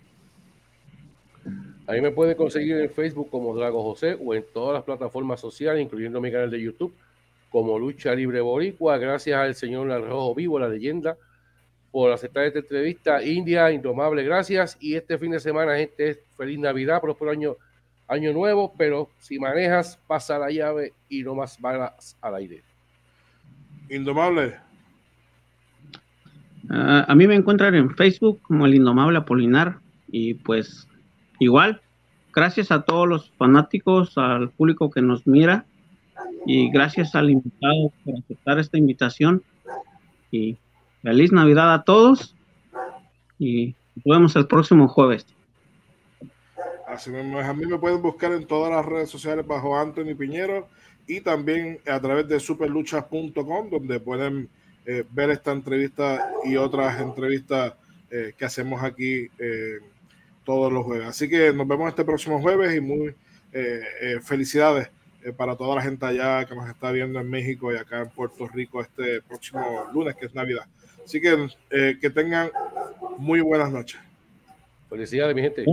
Speaker 5: Ahí me puede conseguir en Facebook como Drago José o en todas las plataformas sociales, incluyendo mi canal de YouTube, como Lucha Libre Boricua. Gracias al señor Al Rojo Vivo, la leyenda, por aceptar esta entrevista. India, indomable, gracias. Y este fin de semana, gente, feliz Navidad, próspero año, año nuevo, pero si manejas, pasa la llave y no más balas al aire.
Speaker 1: Indomable.
Speaker 4: Uh, a mí me encuentran en Facebook como el Indomable Apolinar y pues igual, gracias a todos los fanáticos, al público que nos mira y gracias al invitado por aceptar esta invitación y feliz Navidad a todos y nos vemos el próximo jueves.
Speaker 1: Así mismo, a mí me pueden buscar en todas las redes sociales bajo Anthony Piñero y también a través de superluchas.com donde pueden eh, ver esta entrevista y otras entrevistas eh, que hacemos aquí eh, todos los jueves. Así que nos vemos este próximo jueves y muy felicidades para toda la gente allá que nos está viendo en México y acá en Puerto Rico este próximo lunes, que es Navidad. Así que que tengan muy buenas noches.
Speaker 5: Felicidades, mi gente.